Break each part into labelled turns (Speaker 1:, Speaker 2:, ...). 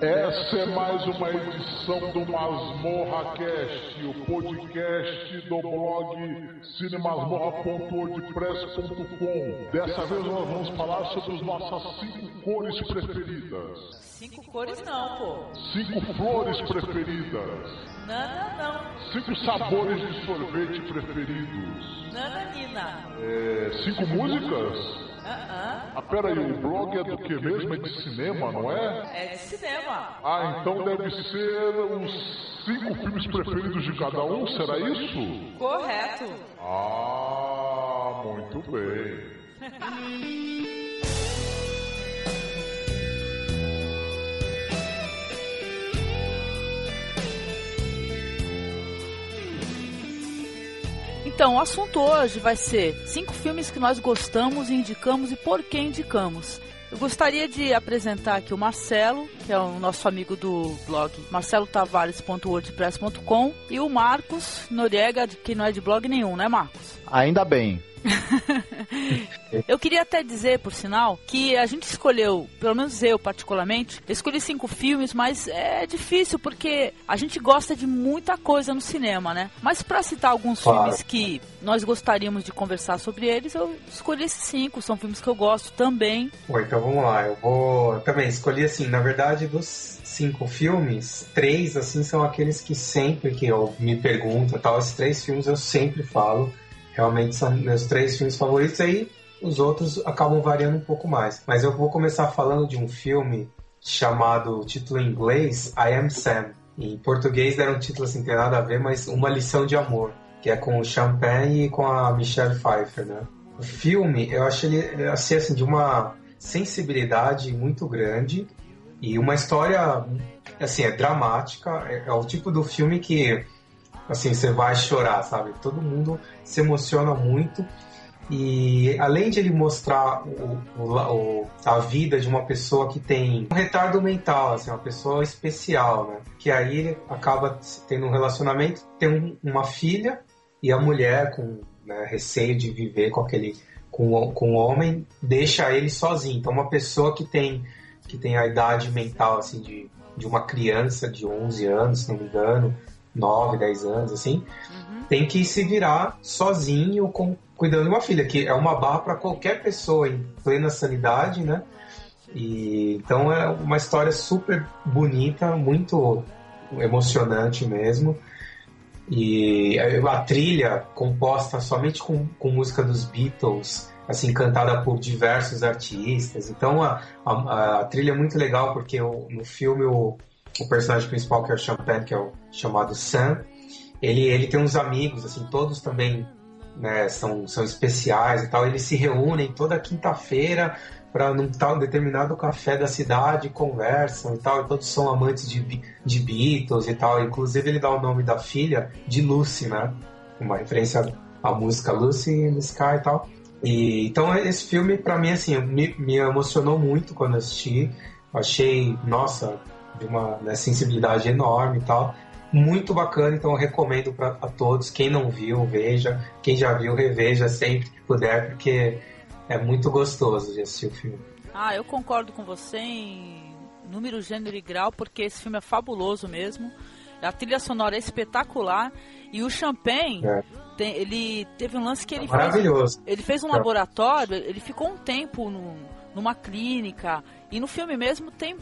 Speaker 1: Essa é mais uma edição do Masmorra Cast, o podcast do blog cinemasmorra.wordpress.com. Dessa vez nós vamos falar sobre as nossas cinco cores preferidas.
Speaker 2: Cinco cores não, pô.
Speaker 1: Cinco flores preferidas.
Speaker 2: Não, não, não.
Speaker 1: Cinco sabores de sorvete preferidos.
Speaker 2: Nananina.
Speaker 1: É, cinco músicas?
Speaker 2: Ah,
Speaker 1: peraí, o blog é do que mesmo? É de cinema, não é?
Speaker 2: É de cinema.
Speaker 1: Ah, então deve ser os cinco filmes preferidos de cada um, será isso?
Speaker 2: Correto.
Speaker 1: Ah, muito bem.
Speaker 2: Então, o assunto hoje vai ser cinco filmes que nós gostamos, indicamos e por que indicamos. Eu gostaria de apresentar aqui o Marcelo, que é o nosso amigo do blog marcelotavares.wordpress.com e o Marcos Noriega, que não é de blog nenhum, né Marcos?
Speaker 3: Ainda bem.
Speaker 2: Eu queria até dizer, por sinal, que a gente escolheu, pelo menos eu particularmente, eu escolhi cinco filmes, mas é difícil porque a gente gosta de muita coisa no cinema, né? Mas para citar alguns
Speaker 4: Claro.
Speaker 2: filmes que nós gostaríamos de conversar sobre eles, eu escolhi esses cinco. São filmes que eu gosto também.
Speaker 4: Bom, então vamos lá. Eu vou eu também escolhi assim, na verdade, dos cinco filmes, três assim são aqueles que sempre que eu me pergunto, tal, esses três filmes eu sempre falo. Realmente são meus três filmes favoritos aí. Os outros acabam variando um pouco mais. Mas eu vou começar falando de um filme chamado, título em inglês, I Am Sam. Em português deram um título assim, tem nada a ver, mas Uma Lição de Amor. Que é com o Champagne e com a Michelle Pfeiffer, né? O filme, eu achei ele achei, assim, de uma sensibilidade muito grande e uma história, assim, é dramática. É, é o tipo do filme que, assim, você vai chorar, sabe? Todo mundo se emociona muito. E além de ele mostrar o, o- a vida de uma pessoa que tem um retardo mental, assim, uma pessoa especial, né? Que aí ele acaba tendo um relacionamento, tem um- uma filha e a mulher com né, receio de viver com aquele com, com o homem deixa ele sozinho. Então uma pessoa que tem que tem a idade mental assim de, de uma criança de 11 anos, se não me engano, 9, 10 anos assim, tem que se virar sozinho com cuidando de uma filha, que é uma barra para qualquer pessoa em plena sanidade, né? E então é uma história super bonita, muito emocionante mesmo. E a trilha composta somente com, com música dos Beatles, assim, cantada por diversos artistas. Então a, a, a trilha é muito legal porque o- no filme o, o personagem principal, que é o Champagne, que é o chamado Sam, ele, ele tem uns amigos, assim, todos também né, são, são especiais e tal. Eles se reúnem toda quinta-feira para num tal determinado café da cidade, conversam e tal. E todos são amantes de, de Beatles e tal. Inclusive ele dá o nome da filha de Lucy, né? Uma referência à música Lucy in Sky e tal. E, então esse filme para mim assim me, me emocionou muito quando assisti. Achei, nossa, de uma né, sensibilidade enorme e tal. Muito bacana, então eu recomendo para a todos. Quem não viu, veja. Quem já viu, reveja sempre que puder, porque é muito gostoso de assistir o filme.
Speaker 2: Ah, eu concordo com você em número, gênero e grau, porque esse filme é fabuloso mesmo. A trilha sonora é espetacular. E o Champagne,
Speaker 4: É.
Speaker 2: tem- ele teve um lance que ele fez.
Speaker 4: Maravilhoso.
Speaker 2: Ele fez um
Speaker 4: É.
Speaker 2: laboratório, ele ficou um tempo no- numa clínica. E no filme mesmo tem,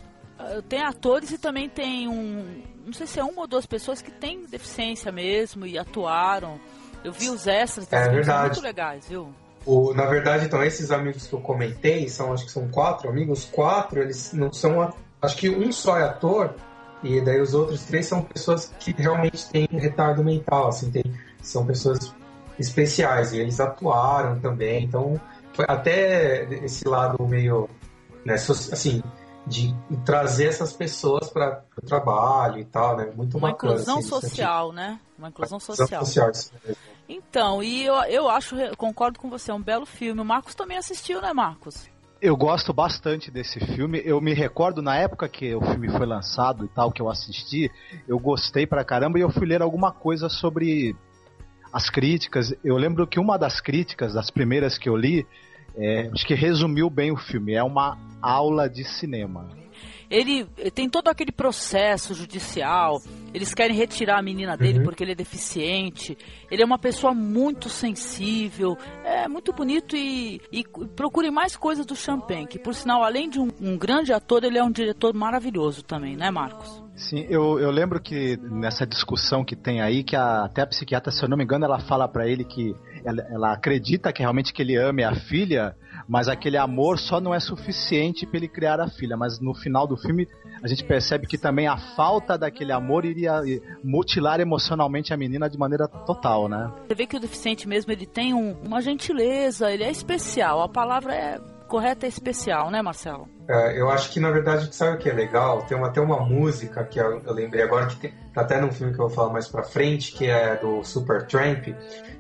Speaker 2: tem atores e também tem um. Não sei se é uma ou duas pessoas que têm deficiência mesmo e atuaram. Eu vi os extras
Speaker 4: É verdade.
Speaker 2: muito legais, viu?
Speaker 4: O, na verdade, então, esses amigos que eu comentei, são, acho que são quatro amigos, quatro, eles não são. Acho que um só é ator, e daí os outros três são pessoas que realmente têm retardo mental, assim, tem, são pessoas especiais, e eles atuaram também, então foi até esse lado meio, né, assim, de trazer essas pessoas para o trabalho e tal, né, muito
Speaker 2: Uma
Speaker 4: bacana.
Speaker 2: inclusão
Speaker 4: assim,
Speaker 2: social, né? Uma inclusão social.
Speaker 4: social, isso mesmo.
Speaker 2: Então, e eu, eu acho, concordo com você, é um belo filme. O Marcos também assistiu, né, Marcos?
Speaker 3: Eu gosto bastante desse filme. Eu me recordo na época que o filme foi lançado e tal, que eu assisti, eu gostei pra caramba e eu fui ler alguma coisa sobre as críticas. Eu lembro que uma das críticas, das primeiras que eu li, é, acho que resumiu bem o filme. É uma aula de cinema.
Speaker 2: ele tem todo aquele processo judicial. Eles querem retirar a menina dele
Speaker 4: Uhum.
Speaker 2: porque ele é deficiente. Ele é uma pessoa muito sensível, é muito bonito e, e procure mais coisas do Champagne, que por sinal, além de um, um grande ator, ele é um diretor maravilhoso também, né, Marcos?
Speaker 3: Sim, eu, eu lembro que nessa discussão que tem aí, que a, até a psiquiatra, se eu não me engano, ela fala pra ele que ela, ela acredita que realmente que ele ame a filha, mas aquele amor só não é suficiente pra ele criar a filha. Mas no final do filme a gente percebe que também a falta daquele amor iria mutilar emocionalmente a menina de maneira total, né?
Speaker 2: Você vê que o deficiente mesmo, ele tem um- uma gentileza, ele é especial. A palavra é correta é especial, né, Marcelo?
Speaker 4: É, eu acho que na verdade, sabe o que é legal? Tem até uma música que eu, eu lembrei agora, que tem, tá até num filme que eu vou falar mais pra frente, que é do Supertramp,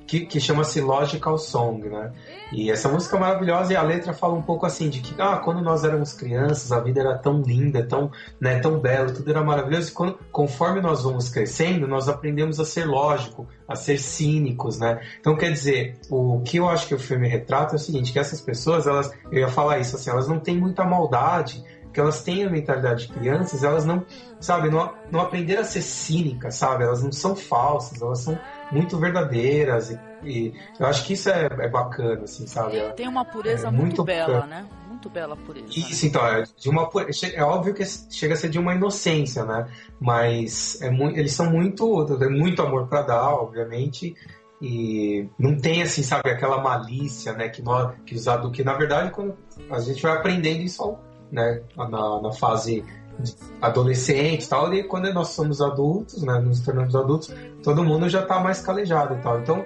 Speaker 4: que, que chama-se Logical Song, né? E essa música é maravilhosa e a letra fala um pouco assim, de que ah, quando nós éramos crianças, a vida era tão linda, tão, né, tão bela, tudo era maravilhoso, e quando, conforme nós vamos crescendo, nós aprendemos a ser lógico, a ser cínicos, né? Então, quer dizer, o que eu acho que o filme retrata é o seguinte, que essas pessoas, elas, eu ia falar isso, assim, elas não têm muita maldade, que elas têm a mentalidade de crianças, elas não, sabe, não, não aprenderam a ser cínicas, sabe? Elas não são falsas, elas são muito verdadeiras e, e eu acho que isso é, é bacana, assim, sabe? É,
Speaker 2: Tem uma pureza
Speaker 4: É,
Speaker 2: muito,
Speaker 4: muito
Speaker 2: bela,
Speaker 4: bacana.
Speaker 2: né? Muito bela pureza.
Speaker 4: Isso, então, é, de uma, é óbvio que chega a ser de uma inocência, né? Mas é mu- eles são muito. Tem muito amor pra dar, obviamente. E não tem, assim, sabe, aquela malícia, né? Que, nós, que. Que na verdade, quando a gente vai aprendendo isso, ao- né? Na, na fase adolescente e tal, e quando nós somos adultos, né? Nos tornamos adultos, todo mundo já tá mais calejado e tal. Então,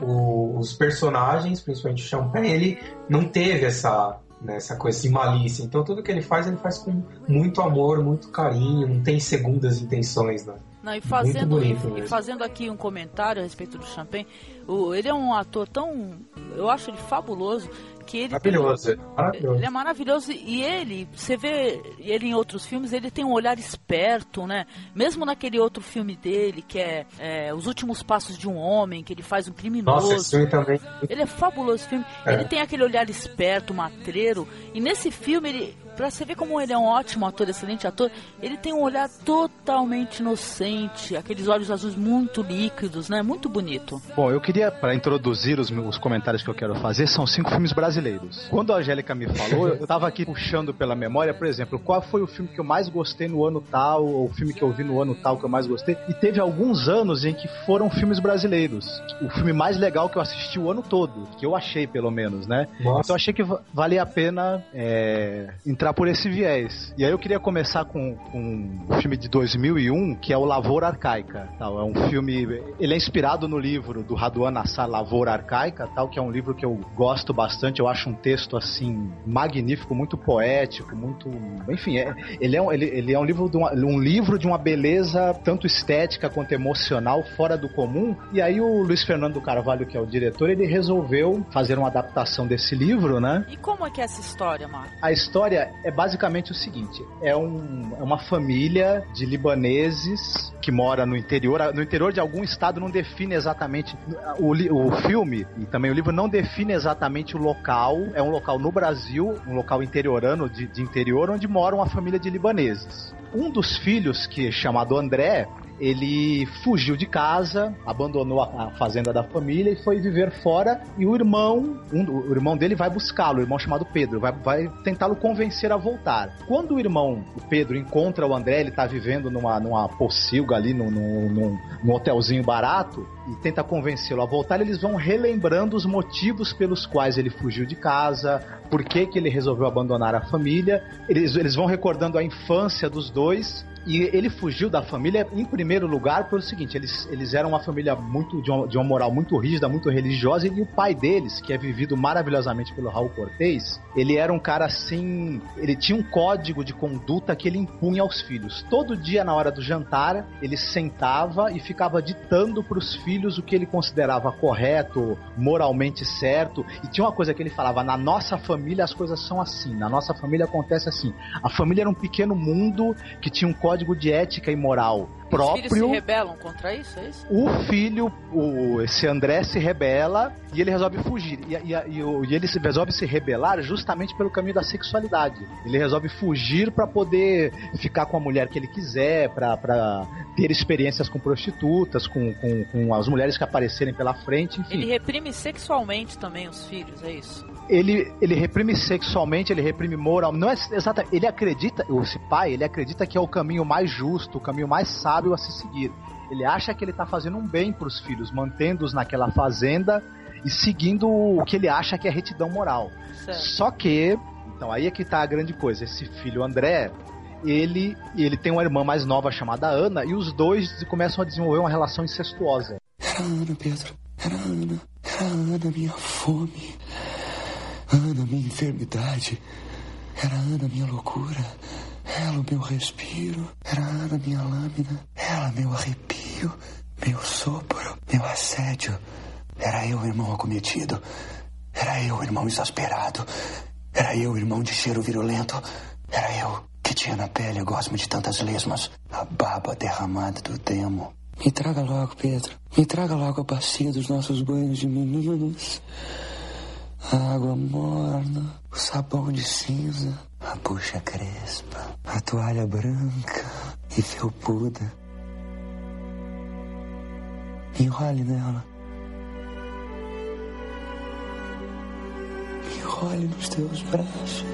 Speaker 4: o- os personagens, principalmente o Champagne, ele não teve essa, né, essa coisa de malícia. Então tudo que ele faz, ele faz com muito amor, muito carinho, não tem segundas intenções, né?
Speaker 2: Não, e fazendo, e,
Speaker 4: mesmo.
Speaker 2: fazendo aqui um comentário a respeito do Champagne, o, ele é um ator tão. Eu acho ele fabuloso ele. tem-
Speaker 4: Maravilhoso, maravilhoso.
Speaker 2: Ele é maravilhoso e ele, você vê ele em outros filmes, ele tem um olhar esperto, né? Mesmo naquele outro filme dele, que é, é, Os Últimos Passos de um Homem, que ele faz um criminoso.
Speaker 4: Nossa, esse filme também.
Speaker 2: Ele é fabuloso esse filme.
Speaker 4: É.
Speaker 2: Ele tem aquele olhar esperto, matreiro. E nesse filme, ele, pra você ver como ele é um ótimo ator, excelente ator, ele tem um olhar totalmente inocente, aqueles olhos azuis muito líquidos, né? Muito bonito.
Speaker 3: Bom, eu queria, para introduzir os, meus- os comentários que eu quero fazer, são cinco filmes brasileiros. Quando a Angélica me falou, eu tava aqui puxando pela memória, por exemplo, qual foi o filme que eu mais gostei no ano tal, ou o filme que eu vi no ano tal que eu mais gostei. E teve alguns anos em que foram filmes brasileiros. O filme mais legal que eu assisti o ano todo, que eu achei pelo menos, né? Então
Speaker 4: Nossa,
Speaker 3: eu achei que va- valia a pena é, entrar por esse viés. E aí eu queria começar com, com o filme de 2001, que é o Lavoura Arcaica. Tal. É um filme. Ele é inspirado no livro do Raduan Nassar, Lavoura Arcaica, tal, que é um livro que eu gosto bastante. Eu acho um texto assim magnífico, muito poético, muito. Enfim, é, ele, é um, ele, ele é um livro de uma, um livro de uma beleza tanto estética quanto emocional fora do comum. E aí o Luiz Fernando Carvalho, que é o diretor, ele resolveu fazer uma adaptação desse livro, né?
Speaker 2: E como é que é essa história, Marco?
Speaker 3: A história é basicamente o seguinte: é, um- é uma família de libaneses que mora no interior. No interior de algum estado não define exatamente. O, o filme e também o livro não define exatamente o local. É um local no Brasil, um local interiorano de, de interior, onde mora uma família de libaneses. Um dos filhos, que é chamado André, ele fugiu de casa, abandonou a, fazenda da família e foi viver fora. E o irmão, um, o irmão dele vai buscá-lo, o irmão chamado Pedro, vai, vai tentá-lo convencer a voltar. Quando o irmão, o Pedro, encontra o André, ele tá vivendo numa, numa pocilga ali, num, num, num- num hotelzinho barato, e tenta convencê-lo a voltar, eles vão relembrando os motivos pelos quais ele fugiu de casa, por que, que ele resolveu abandonar a família. Eles, eles vão recordando a infância dos dois. E ele fugiu da família, em primeiro lugar, pelo seguinte: eles, eles eram uma família muito de uma, de uma moral muito rígida, muito religiosa, e o pai deles, que é vivido maravilhosamente pelo Raul Cortez, ele era um cara assim. Ele tinha um código de conduta que ele impunha aos filhos. Todo dia, na hora do jantar, ele sentava e ficava ditando para os filhos o que ele considerava correto, moralmente certo. E tinha uma coisa que ele falava: na nossa família as coisas são assim, na nossa família acontece assim. A família era um pequeno mundo que tinha um código de ética e moral. Próprio.
Speaker 2: Os filhos se rebelam contra isso, é isso?
Speaker 3: O filho, o, esse André se rebela e ele resolve fugir. E, e, e, e ele se, resolve se rebelar justamente pelo caminho da sexualidade. Ele resolve fugir para poder ficar com a mulher que ele quiser, para ter experiências com prostitutas, com, com, com as mulheres que aparecerem pela frente, enfim.
Speaker 2: Ele reprime sexualmente também os filhos, é isso?
Speaker 3: Ele, ele reprime sexualmente, ele reprime moral. Não é exatamente. Ele acredita, esse pai, ele acredita que é o caminho mais justo, o caminho mais sábio a se seguir. Ele acha que ele está fazendo um bem para os filhos, mantendo-os naquela fazenda e seguindo o que ele acha que é retidão moral. Certo. Só que, então aí é que está a grande coisa. Esse filho André, ele, ele tem uma irmã mais nova chamada Ana e os dois começam a desenvolver uma relação incestuosa.
Speaker 5: Era Ana, Pedro. Era Ana. Era Ana, minha fome. Ana, minha enfermidade. Era Ana, minha loucura. Ela, o meu respiro. Era Ana, minha lâmina. Ela, meu arrepio. Meu sopro. Meu assédio. Era eu, irmão acometido. Era eu, irmão exasperado. Era eu, irmão de cheiro virulento. Era eu que tinha na pele a gosma de tantas lesmas. A baba derramada do demo. Me traga logo, Pedro. Me traga logo a bacia dos nossos banhos de meninos a água morna, o sabão de cinza, a bucha crespa, a toalha branca e felpuda. Enrole nela. Enrole nos teus braços.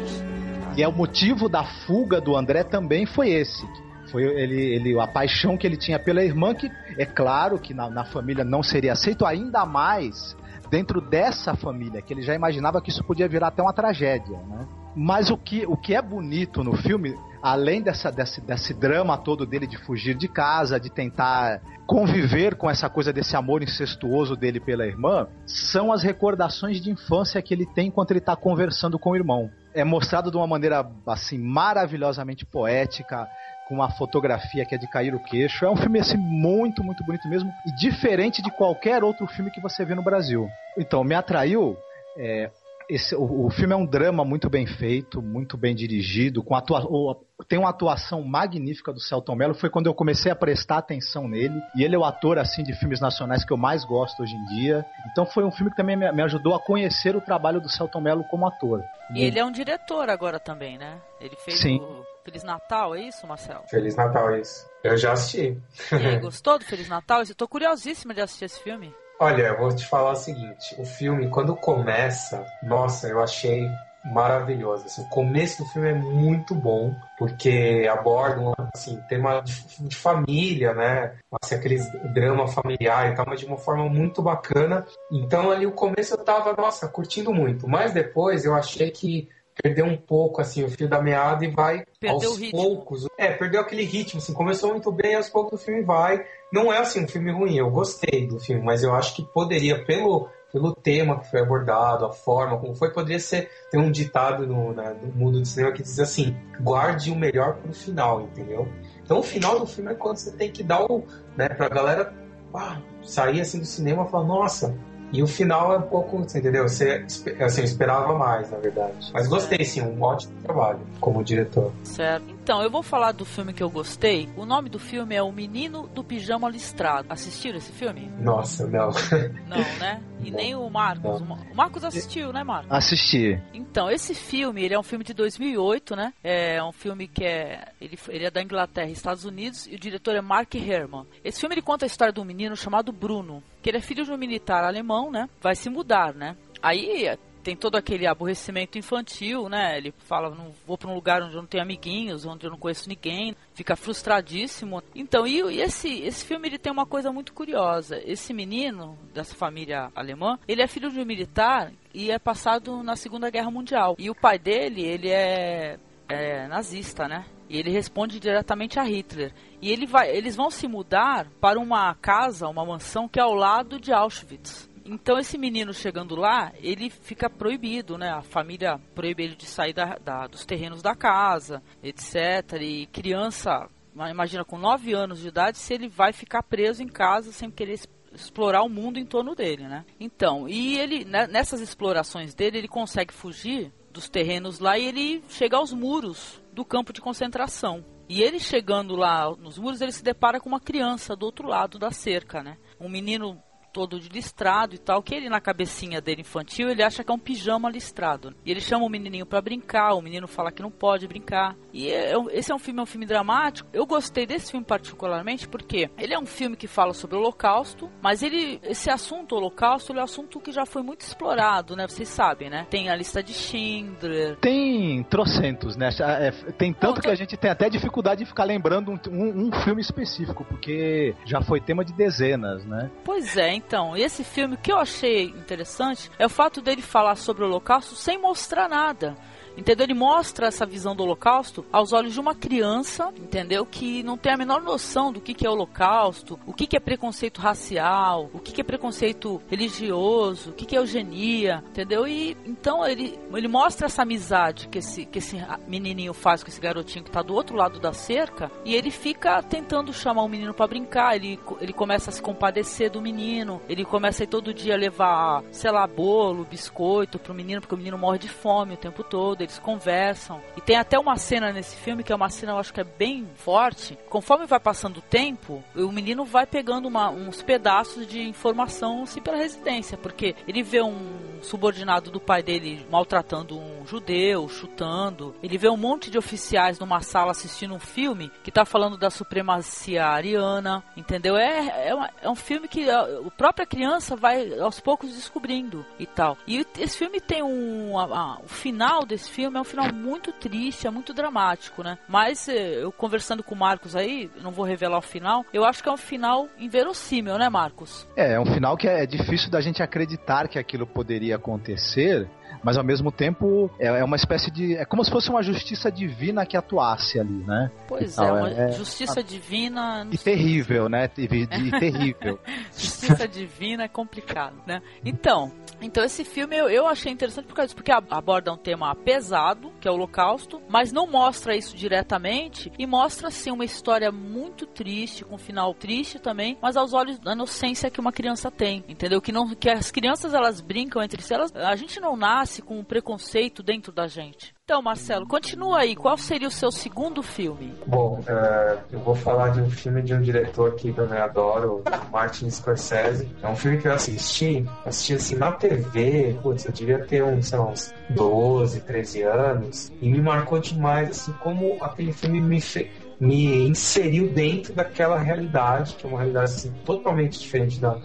Speaker 3: E é o motivo da fuga do André também foi esse. Foi ele, ele, a paixão que ele tinha pela irmã, que é claro que na, na família não seria aceito, ainda mais dentro dessa família, que ele já imaginava que isso podia virar até uma tragédia, né? Mas o que, o que é bonito no filme, além dessa, desse, desse drama todo dele de fugir de casa, de tentar conviver com essa coisa desse amor incestuoso dele pela irmã, são as recordações de infância que ele tem enquanto ele está conversando com o irmão. É mostrado de uma maneira assim maravilhosamente poética, com uma fotografia que é de cair o queixo. É um filme assim muito, muito bonito mesmo e diferente de qualquer outro filme que você vê no Brasil. Então, me atraiu. É, esse, o, o, filme é um drama muito bem feito, muito bem dirigido, com atua, tem uma atuação magnífica do Celton Mello. Foi quando eu comecei a prestar atenção nele. E ele é o ator assim de filmes nacionais que eu mais gosto hoje em dia. Então foi um filme que também me, me ajudou a conhecer o trabalho do Celton Mello como ator.
Speaker 2: E ele é um diretor agora também, né? Ele fez Sim. o Feliz Natal, é isso, Marcelo?
Speaker 4: Feliz Natal, é isso. Eu já assisti.
Speaker 2: Aí, gostou do Feliz Natal? Eu tô curiosíssima de assistir esse filme.
Speaker 4: Olha, eu vou te falar o seguinte: o filme, quando começa, nossa, eu achei maravilhoso. Assim, o começo do filme é muito bom, porque aborda um assim, tema de, de, família, né? Assim, aqueles drama familiar e tal, mas de uma forma muito bacana. Então ali o começo eu tava, nossa, curtindo muito. Mas depois eu achei que perdeu um pouco assim o fio da meada e vai perdeu aos poucos. É, perdeu aquele ritmo, assim, começou muito bem, aos poucos o filme vai. Não é assim um filme ruim, eu gostei do filme, mas eu acho que poderia, pelo, pelo tema que foi abordado, a forma como foi, poderia ser. Tem um ditado no, no mundo do cinema que diz assim: guarde o melhor pro final, entendeu? Então o final do filme é quando você tem que dar o. Né, pra galera ah, sair assim do cinema e falar, nossa, e o final é um pouco, você entendeu? Você, assim, eu esperava mais, na verdade. Mas gostei, sim, um ótimo trabalho como diretor.
Speaker 2: Certo. Então, eu vou falar do filme que eu gostei. O nome do filme é O Menino do Pijama Listrado. Assistiram esse filme?
Speaker 4: Nossa, não.
Speaker 2: Não, né? E não. nem o Marcos. Não. O Marcos assistiu, né, Marcos?
Speaker 3: Assisti.
Speaker 2: Então, esse filme, ele é um filme de 2008, né? É um filme que é... Ele, ele é da Inglaterra e Estados Unidos e o diretor é Mark Herman. Esse filme, ele conta a história de um menino chamado Bruno, que ele é filho de um militar alemão, né? Vai se mudar, né? Aí tem todo aquele aborrecimento infantil, né? Ele fala, não vou para um lugar onde eu não tenho amiguinhos, onde eu não conheço ninguém, fica frustradíssimo. Então, e, e, esse, esse filme ele tem uma coisa muito curiosa. Esse menino dessa família alemã, ele é filho de um militar e é passado na Segunda Guerra Mundial. E o pai dele, ele é, é nazista, né? E ele responde diretamente a Hitler. E ele vai, eles vão se mudar para uma casa, uma mansão que é ao lado de Auschwitz. Então esse menino chegando lá, ele fica proibido, né? A família proíbe ele de sair da, da, dos terrenos da casa, etc. E criança, imagina com 9 anos de idade, se ele vai ficar preso em casa sem querer explorar o mundo em torno dele, né? Então, e ele né, nessas explorações dele, ele consegue fugir dos terrenos lá e ele chega aos muros do campo de concentração. E ele chegando lá nos muros, ele se depara com uma criança do outro lado da cerca, né? Um menino todo de listrado e tal, que ele na cabecinha dele infantil, ele acha que é um pijama listrado. E ele chama o menininho para brincar, o menino fala que não pode brincar. E é, esse é um filme, é um filme dramático. Eu gostei desse filme particularmente porque ele é um filme que fala sobre o Holocausto, mas ele esse assunto Holocausto, ele é um assunto que já foi muito explorado, né? Vocês sabem, né? Tem a lista de Schindler.
Speaker 3: Tem trocentos, né? É, tem tanto não, que a gente tem até dificuldade de ficar lembrando um, um, um filme específico, porque já foi tema de dezenas, né?
Speaker 2: Pois é, então, esse filme, que eu achei interessante é o fato dele falar sobre o Holocausto sem mostrar nada. Entendeu? Ele mostra essa visão do Holocausto aos olhos de uma criança, entendeu? Que não tem a menor noção do que, que é Holocausto, o que, que é preconceito racial, o que, que é preconceito religioso, o que, que é eugenia, entendeu? E então ele, ele mostra essa amizade que esse, que esse menininho faz com esse garotinho que está do outro lado da cerca e ele fica tentando chamar o menino para brincar. Ele, ele começa a se compadecer do menino, ele começa a ir todo dia levar, sei lá, bolo, biscoito pro menino, porque o menino morre de fome o tempo todo eles conversam. E tem até uma cena nesse filme que é uma cena, eu acho que é bem forte. Conforme vai passando o tempo, o menino vai pegando uma, uns pedaços de informação assim pela residência, porque ele vê um subordinado do pai dele maltratando um judeu, chutando. Ele vê um monte de oficiais numa sala assistindo um filme que tá falando da supremacia ariana, entendeu? É, é, uma, é um filme que a, a, própria criança vai aos poucos descobrindo e tal. E esse filme tem um. A, a, o final desse filme é um final muito triste, é muito dramático, né? Mas eh, eu conversando com o Marcos aí, não vou revelar o final, eu acho que é um final inverossímil, né, Marcos?
Speaker 3: É, é um final que é difícil da gente acreditar que aquilo poderia acontecer, mas ao mesmo tempo é, é, uma espécie de. É como se fosse uma justiça divina que atuasse ali, né?
Speaker 2: Pois é, uma é, justiça divina.
Speaker 3: E terrível, né? E, e terrível.
Speaker 2: justiça divina é complicado, né? Então, então esse filme eu, eu achei interessante por causa disso, porque aborda um tema pesado, que é o Holocausto, mas não mostra isso diretamente e mostra assim uma história muito triste, com um final triste também, mas aos olhos da inocência que uma criança tem, entendeu? Que não que as crianças elas brincam entre si, elas, a gente não nasce com um preconceito dentro da gente. Então, Marcelo, continua aí. Qual seria o seu segundo filme?
Speaker 4: Bom, uh, eu vou falar de um filme de um diretor que eu também adoro, Martin Scorsese. É um filme que eu assisti, assisti assim na TV, putz, eu devia ter uns, uns 12, 13 anos, e me marcou demais, assim, como aquele filme me fez me inseriu dentro daquela realidade, que é uma realidade assim, totalmente diferente da,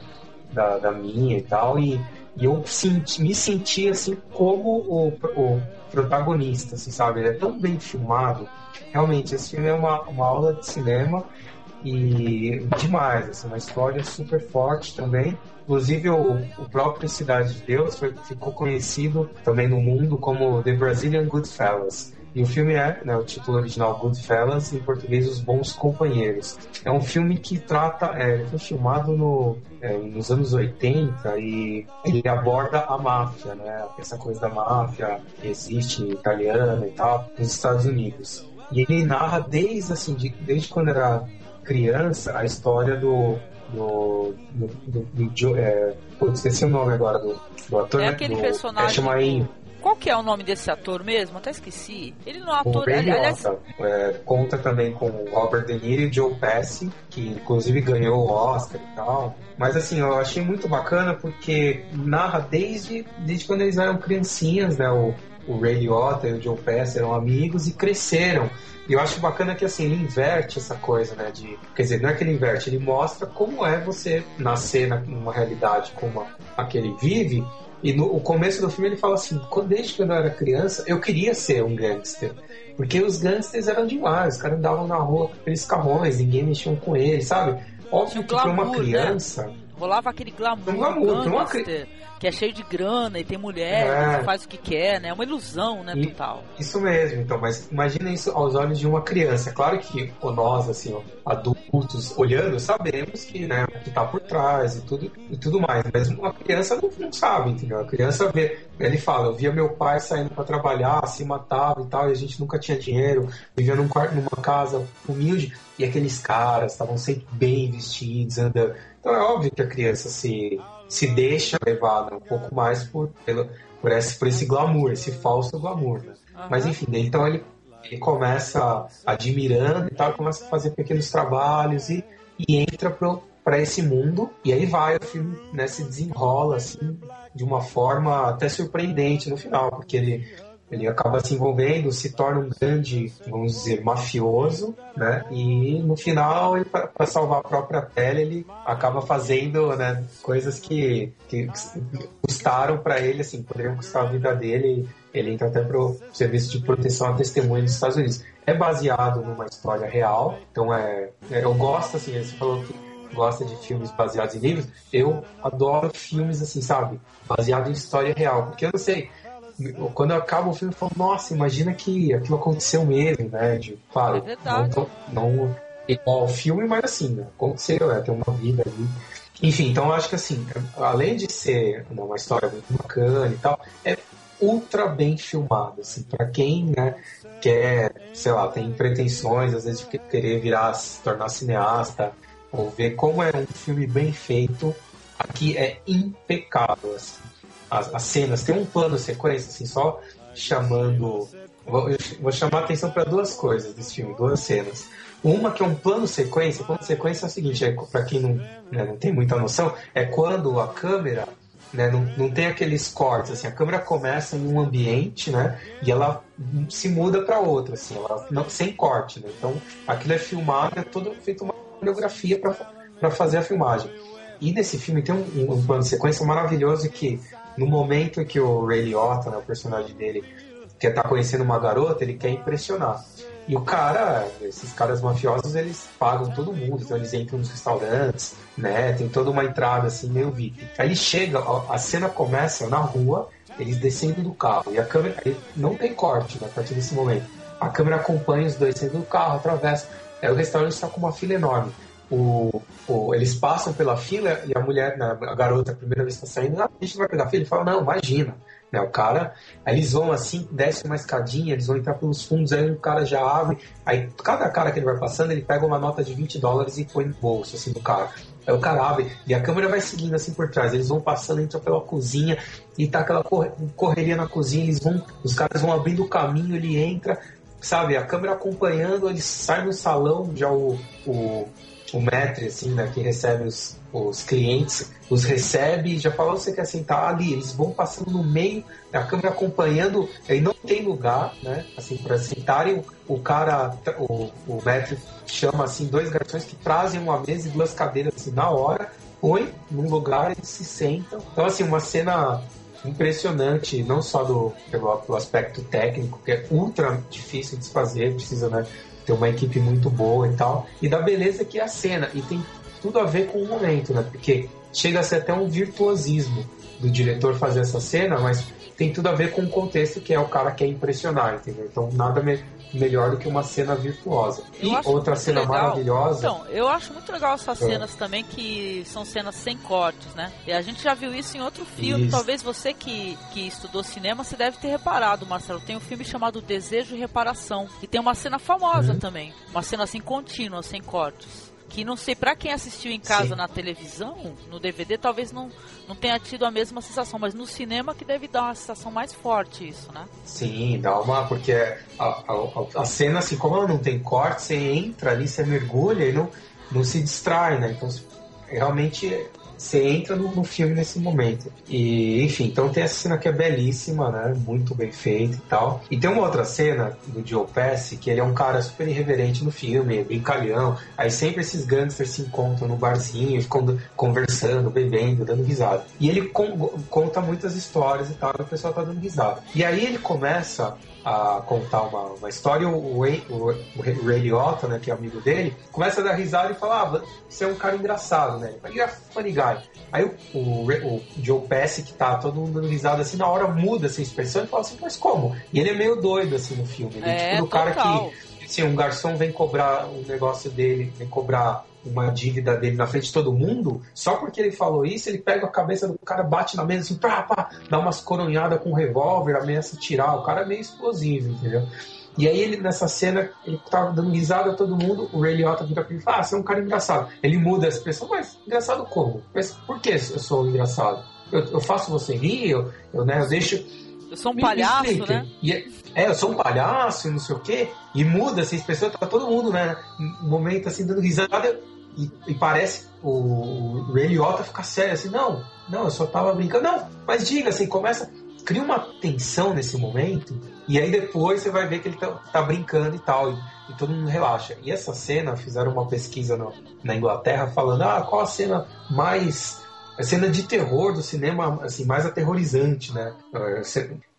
Speaker 4: da, da minha e tal, e, e eu senti, me senti assim como o, o protagonista, assim, sabe? Ele é tão bem filmado. Realmente, esse filme é uma, uma aula de cinema e demais, assim, uma história super forte também. Inclusive, o, o próprio Cidade de Deus foi, ficou conhecido também no mundo como The Brazilian Goodfellas. E o filme é, né, o título original Goodfellas, em português Os Bons Companheiros. É um filme que trata, é, foi filmado no, nos anos 80 e ele aborda a máfia, né, essa coisa da máfia que existe italiana e tal, nos Estados Unidos. E ele narra desde, assim, de, desde quando era criança a história do, do, do, do, do, é, putz, esqueci o nome agora do, do ator,
Speaker 2: é
Speaker 4: né?
Speaker 2: aquele personagem
Speaker 4: é, chama do...
Speaker 2: Qual que é o nome desse ator mesmo? Até esqueci. Ele não é ator.
Speaker 4: O Ray aliás... é, conta também com Robert De Niro e Joe Pesci, que inclusive ganhou o Oscar e tal. Mas assim, eu achei muito bacana porque narra desde, desde quando eles eram criancinhas, né? O, o Ray Liotta e o Joe Pesci eram amigos e cresceram. E eu acho bacana que assim, ele inverte essa coisa, né? De, quer dizer, não é que ele inverte, ele mostra como é você nascer numa realidade como a, a que ele vive e no começo do filme ele fala assim: desde que eu era criança, eu queria ser um gangster. Porque os gangsters eram demais, os caras andavam na rua com aqueles carrões, ninguém mexia com eles, sabe? Óbvio que para uma né? criança. Né?
Speaker 2: Rolava aquele glamour, um glamour gangster, uma... que é cheio de grana e tem mulher, é. faz o que quer, né? É uma ilusão, né, e, total.
Speaker 4: Isso mesmo, então, mas imagina isso aos olhos de uma criança. Claro que nós, assim, adultos, olhando, sabemos que, né, o que tá por trás e tudo, e tudo mais. Mas uma criança não, não sabe, entendeu? A criança vê, ele fala, eu via meu pai saindo para trabalhar, se matava e tal, e a gente nunca tinha dinheiro, vivia num quarto, numa casa humilde, e aqueles caras estavam sempre bem vestidos, andando então é óbvio que a criança se, se deixa levar né, um pouco mais por, pelo, por, esse, por esse glamour, esse falso glamour. Né? Uhum. Mas enfim, então ele, Ele começa admirando e tal, começa a fazer pequenos trabalhos e, e entra pro, para esse mundo e aí vai o filme né, se desenrola assim de uma forma até surpreendente no final porque ele ele acaba se envolvendo, se torna um grande, vamos dizer, mafioso, né? E no final, para salvar a própria pele, ele acaba fazendo né, coisas que, que custaram para ele, assim, poderiam custar a vida dele. Ele entra até para o serviço de proteção à testemunha dos Estados Unidos. É baseado numa história real, então é, é eu gosto, assim, você falou que gosta de filmes baseados em livros, eu adoro filmes assim, sabe? Baseado em história real, porque eu não sei, quando acaba o filme, eu falo, nossa, imagina que aquilo aconteceu mesmo, né? De, claro, é não, não igual ao filme, mas assim, né? aconteceu, é, tem uma vida ali. Enfim, então eu acho que assim, além de ser né, uma história muito bacana e tal, é ultra bem filmado, assim, para quem, né, quer, sei lá, tem pretensões, às vezes de querer virar, se tornar cineasta, ou ver como é um filme bem feito, aqui é impecável, assim as, as cenas, tem um plano sequência, assim, só chamando. Vou, vou chamar a atenção para duas coisas desse filme, duas cenas. Uma que é um plano sequência, plano sequência é o seguinte, é, para quem não, né, não tem muita noção, é quando a câmera né, não, não tem aqueles cortes, assim, a câmera começa em um ambiente, né, e ela se muda para outro, assim, ela não, sem corte, né, então aquilo é filmado, é todo feito uma coreografia para fazer a filmagem. E nesse filme tem um, um, plano de sequência maravilhoso que no momento que o Ray Liotta, né, o personagem dele, quer estar tá conhecendo uma garota, ele quer impressionar. E o cara, esses caras mafiosos, eles pagam todo mundo, então eles entram nos restaurantes, né? Tem toda uma entrada assim, meio VIP. Aí ele chega, a cena começa na rua, eles descendo do carro, e a câmera. Não tem corte né, a partir desse momento. A câmera acompanha os dois saindo do carro, atravessa. Aí o restaurante está com uma fila enorme o, o, eles passam pela fila e a mulher, né, a garota, a primeira vez que está saindo, ah, a gente vai pegar fila. Ele fala, não, imagina. Né, o cara, aí eles vão assim, desce uma escadinha, eles vão entrar pelos fundos, aí o cara já abre, aí cada cara que ele vai passando, ele pega uma nota de 20 dólares e põe no bolso, assim, do cara. Aí o cara abre e a câmera vai seguindo assim por trás. Eles vão passando, entram pela cozinha e tá aquela correria na cozinha. Eles vão, os caras vão abrindo o caminho, ele entra, sabe? A câmera acompanhando, ele sai no salão, já o, o, o metre, assim, né, que recebe os, os clientes, os recebe e já fala, você quer sentar ali, eles vão passando no meio, a câmera acompanhando, aí não tem lugar, né, assim, para sentarem, o cara, o, o metre chama, assim, dois garçons que trazem uma mesa e duas cadeiras, assim, na hora, põe num lugar e se sentam. Então, assim, uma cena impressionante, não só do, pelo, pelo aspecto técnico, que é ultra difícil de se fazer, precisa, né, tem uma equipe muito boa e tal, e da beleza que é a cena, e tem tudo a ver com o momento, né? Porque chega a ser até um virtuosismo do diretor fazer essa cena, mas tem tudo a ver com o contexto que é o cara quer impressionar, entendeu? Então nada melhor do que uma cena virtuosa. E outra cena legal. maravilhosa.
Speaker 2: Então, eu acho muito legal essas é. cenas também que são cenas sem cortes, né? E a gente já viu isso em outro filme. Isso. Talvez você que, que estudou cinema, você deve ter reparado, Marcelo. Tem um filme chamado Desejo e Reparação, que tem uma cena famosa uhum. também. Uma cena assim contínua, sem cortes que não sei para quem assistiu em casa Sim. na televisão, no DVD, talvez não, não tenha tido a mesma sensação, mas no cinema que deve dar uma sensação mais forte isso, né?
Speaker 4: Sim, dá uma, porque a, a, a cena, assim, como ela não tem corte, você entra ali, você mergulha e não, não se distrai, né? Então, realmente você entra no, no, filme nesse momento. E, enfim, então tem essa cena que é belíssima, né? Muito bem feita e tal. E tem uma outra cena do Joe Pesci, que ele é um cara super irreverente no filme, é brincalhão. Aí sempre esses gangsters se encontram no barzinho, ficam conversando, bebendo, dando risada. E ele con conta muitas histórias e tal, e o pessoal tá dando risada. E aí ele começa a contar uma, uma história, o, o, o, Ray Liotta, né, que é amigo dele, começa a dar risada e fala, ah, você é um cara engraçado, né? Ele fala, funny guy. Aí o, o, o Joe Pesci, que tá todo mundo dando risada assim, na hora muda essa expressão e fala assim, mas como? E ele é meio doido, assim, no filme. Ele é, tipo do cara que, assim, um garçom vem cobrar um negócio dele, vem cobrar uma dívida dele na frente de todo mundo, só porque ele falou isso, ele pega a cabeça do cara, bate na mesa assim, pá, pá, dá umas coronhadas com um revólver, ameaça tirar. O cara é meio explosivo, entendeu? E aí ele, nessa cena, ele tava dando risada a todo mundo, o Ray Liotta vira pra ele fala, ah, você é um cara engraçado. Ele muda a expressão, mas engraçado como? Mas por que eu sou engraçado? Eu, eu faço você rir, eu, eu, né, eu deixo
Speaker 2: Eu sou um palhaço, né?
Speaker 4: E é, é, eu sou um palhaço, não sei o quê. E muda, assim, as pessoas, tá todo mundo, né? Um momento assim, dando risada. E, e parece o, Liotta ficar sério, assim, não, não, eu só tava brincando. Não, mas diga, assim, começa. Cria uma tensão nesse momento. E aí depois você vai ver que ele tá, tá brincando e tal. E, e, todo mundo relaxa. E essa cena, fizeram uma pesquisa no, na Inglaterra falando, ah, qual a cena mais a cena de terror do cinema assim mais aterrorizante, né?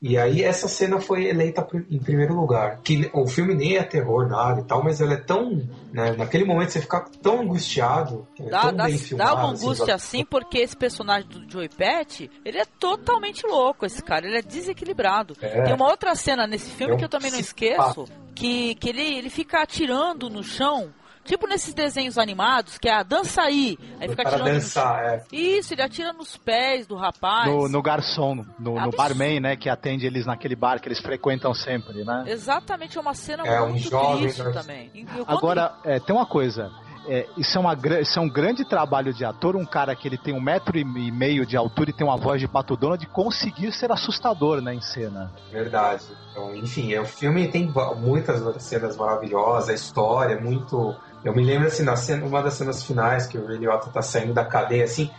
Speaker 4: E aí essa cena foi eleita em primeiro lugar. Que o filme nem é terror nada e tal, mas ela é tão, né, naquele momento você fica tão angustiado, é
Speaker 2: dá,
Speaker 4: tão
Speaker 2: dá,
Speaker 4: bem filmado,
Speaker 2: dá uma assim, angústia assim, assim, porque esse personagem do Joey Pett, ele é totalmente louco, esse cara, ele é desequilibrado. É. Tem uma outra cena nesse filme é um que eu também não esqueço, que, que ele, ele fica atirando no chão Tipo nesses desenhos animados, que é a dança aí. Aí fica atirando.
Speaker 4: dançar, é.
Speaker 2: Isso, ele atira nos pés do rapaz.
Speaker 3: No, no garçom, no, no barman, né? Que atende eles naquele bar que eles frequentam sempre, né?
Speaker 2: Exatamente, é uma cena é, muito um jovem, triste também.
Speaker 3: Agora, é, tem uma coisa. É, isso, é uma, isso é um grande trabalho de ator, um cara que ele tem um metro e meio de altura e tem uma voz de Pato de conseguir ser assustador né, em cena.
Speaker 4: Verdade. Então, enfim, o filme tem muitas cenas maravilhosas, a história é muito eu me lembro assim, na cena, uma das cenas finais que o Ray Liotta tá saindo da cadeia, assim,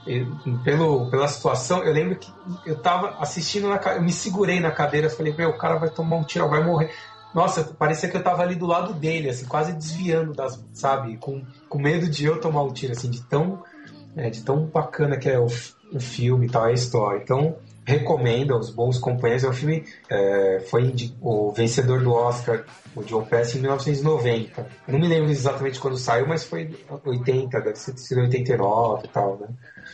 Speaker 4: pelo, pela situação, eu lembro que eu tava assistindo na eu me segurei na cadeira, falei, meu, o cara vai tomar um tiro, vai morrer. Nossa, parecia que eu tava ali do lado dele, assim, quase desviando das, sabe, com, com medo de eu tomar um tiro, assim, de tão, é, de tão bacana que é o, o filme e tal, a história. Então, recomendo aos bons companheiros. É um filme, é, foi o vencedor do Oscar, o John Pass, em 1990. não me lembro exatamente quando saiu, mas foi 80, deve sido 89 e tal, né?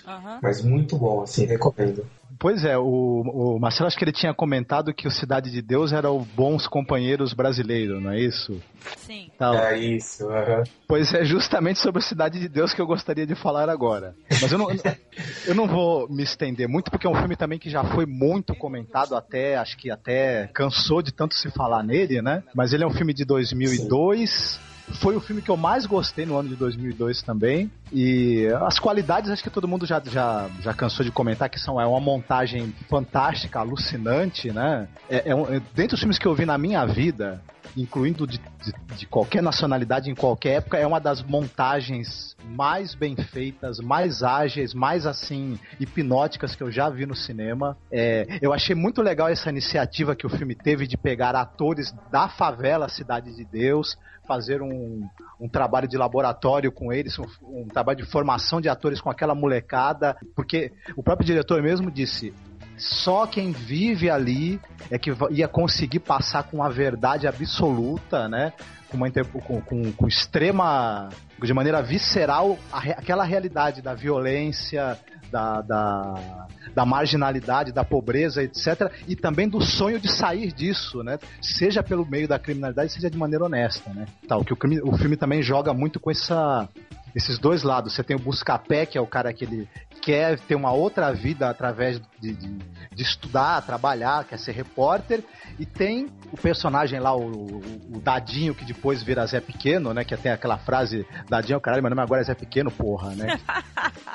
Speaker 4: Uhum. Mas muito bom, assim, recomendo.
Speaker 3: Pois é, o, o Marcelo acho que ele tinha comentado que o Cidade de Deus era o Bons Companheiros brasileiro, não é isso?
Speaker 2: Sim.
Speaker 4: Então, é isso. Uhum.
Speaker 3: Pois é justamente sobre o Cidade de Deus que eu gostaria de falar agora. Mas eu não, eu não vou me estender muito, porque é um filme também que já foi muito comentado, até, acho que até cansou de tanto se falar nele, né? Mas ele é um filme de 2002. Sim foi o filme que eu mais gostei no ano de 2002 também. E as qualidades, acho que todo mundo já, já, já cansou de comentar que são é uma montagem fantástica, alucinante, né? É, é um, é, dentre os filmes que eu vi na minha vida, incluindo de, de, de, qualquer nacionalidade, em qualquer época, é uma das montagens mais bem feitas, mais ágeis, mais assim, hipnóticas que eu já vi no cinema. É, eu achei muito legal essa iniciativa que o filme teve de pegar atores da favela Cidade de Deus, fazer um, um trabalho de laboratório com eles, um, um trabalho de formação de atores com aquela molecada, porque o próprio diretor mesmo disse: só quem vive ali é que ia conseguir passar com a verdade absoluta, né? Com, uma, com, com, com extrema, de maneira visceral, a, aquela realidade da violência, da, da, da, marginalidade, da pobreza, etc. E também do sonho de sair disso, né? Seja pelo meio da criminalidade, seja de maneira honesta, né? Tal, que o, o filme também joga muito com essa esses dois lados. Você tem o Buscapé, que é o cara que ele quer ter uma outra vida através de, de, de estudar, trabalhar, quer ser repórter, e tem o personagem lá, o, o, o, Dadinho, que depois vira Zé Pequeno, né? Que tem aquela frase, Dadinho, caralho, meu nome agora é Zé Pequeno, porra, né?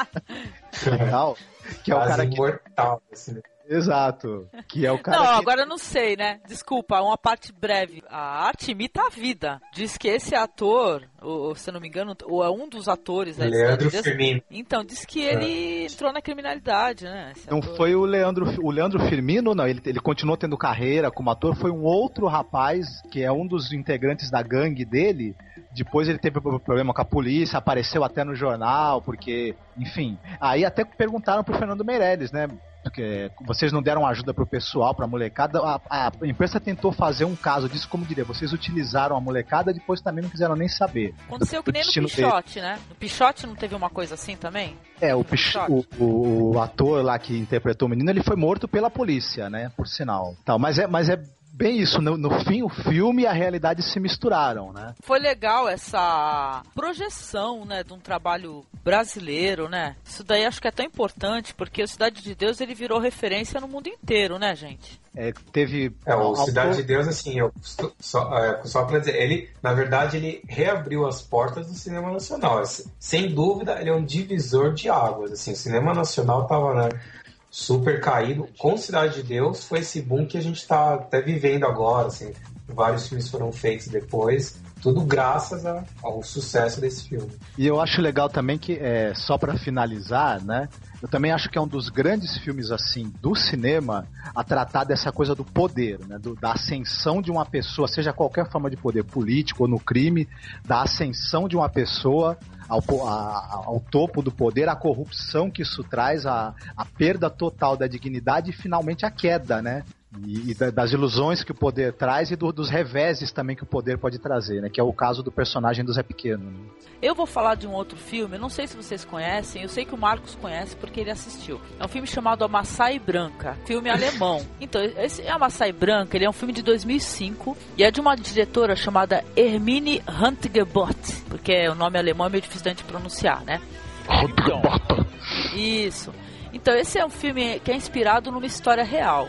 Speaker 3: Legal. Que é o cara que...
Speaker 4: Imortal, assim.
Speaker 3: Exato. Que é o cara.
Speaker 2: Não,
Speaker 3: que...
Speaker 2: agora eu não sei, né? Desculpa, uma parte breve. A arte imita a vida. Diz que esse ator, ou, se eu não me engano, ou é um dos atores
Speaker 4: né, Leandro Firmino.
Speaker 2: Então, diz que ele é. entrou na criminalidade, né?
Speaker 3: não foi o Leandro, o Leandro Firmino, não. Ele, ele continuou tendo carreira como ator. Foi um outro rapaz, que é um dos integrantes da gangue dele, depois ele teve problema com a polícia, apareceu até no jornal, porque, enfim. Aí até perguntaram pro Fernando Meirelles, né? Porque vocês não deram ajuda pro pessoal, pra molecada. A, a imprensa tentou fazer um caso disso, como diria, vocês utilizaram a molecada, depois também não quiseram nem saber.
Speaker 2: Aconteceu que nem no Pichote, dele. né? No Pichote não teve uma coisa assim também?
Speaker 3: É, o, o, o, o, ator lá que interpretou o menino, ele foi morto pela polícia, né? Por sinal. Tal, mas é, mas é bem isso, no, no, fim o filme e a realidade se misturaram, né?
Speaker 2: Foi legal essa projeção, né, de um trabalho brasileiro, né? Isso daí acho que é tão importante, porque o Cidade de Deus ele virou referência no mundo inteiro, né, gente?
Speaker 3: É, teve.
Speaker 4: É, o Cidade de Deus, assim, eu, só, é, só pra dizer, ele, na verdade, ele reabriu as portas do cinema nacional. Sem dúvida, ele é um divisor de águas. Assim, o cinema nacional tava, né? Super caído. Com Cidade de Deus foi esse boom que a gente está até vivendo agora, assim. Vários filmes foram feitos depois, tudo graças a, ao sucesso desse filme.
Speaker 3: E eu acho legal também que, é, só para finalizar, né? Eu também acho que é um dos grandes filmes assim do cinema a tratar dessa coisa do poder, né? Do, da ascensão de uma pessoa, seja qualquer forma de poder político ou no crime, da ascensão de uma pessoa ao, a, ao topo do poder, a corrupção que isso traz, a, a perda total da dignidade e finalmente a queda, né? E, e, das ilusões que o poder traz e do, dos reveses também que o poder pode trazer, né? Que é o caso do personagem do Zé Pequeno. Né?
Speaker 2: Eu vou falar de um outro filme, não sei se vocês conhecem, eu sei que o Marcos conhece porque ele assistiu. É um filme chamado A Maçai Branca, filme alemão. Então, esse A Maçai Branca, ele é um filme de 2005 e é de uma diretora chamada Hermine Huntgebot, porque o nome alemão é meio difícil de pronunciar, né? Então, isso. Então, esse é um filme que é inspirado numa história real.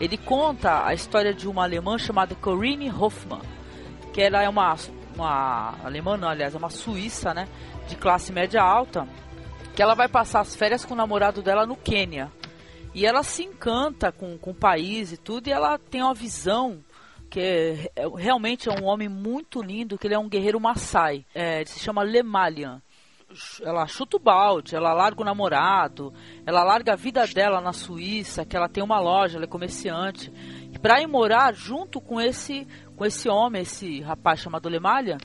Speaker 2: Ele conta a história de uma alemã chamada Corinne Hoffmann, que ela é uma, uma alemã, não, aliás, é uma suíça, né, de classe média alta, que ela vai passar as férias com o namorado dela no Quênia. E ela se encanta com, com o país e tudo, e ela tem uma visão que é, é, realmente é um homem muito lindo, que ele é um guerreiro Maasai. É, ele se chama Lemalian ela chuta o balde, ela larga o namorado, ela larga a vida dela na Suíça, que ela tem uma loja, ela é comerciante, para ir morar junto com esse com esse homem, esse rapaz chamado Lemalha,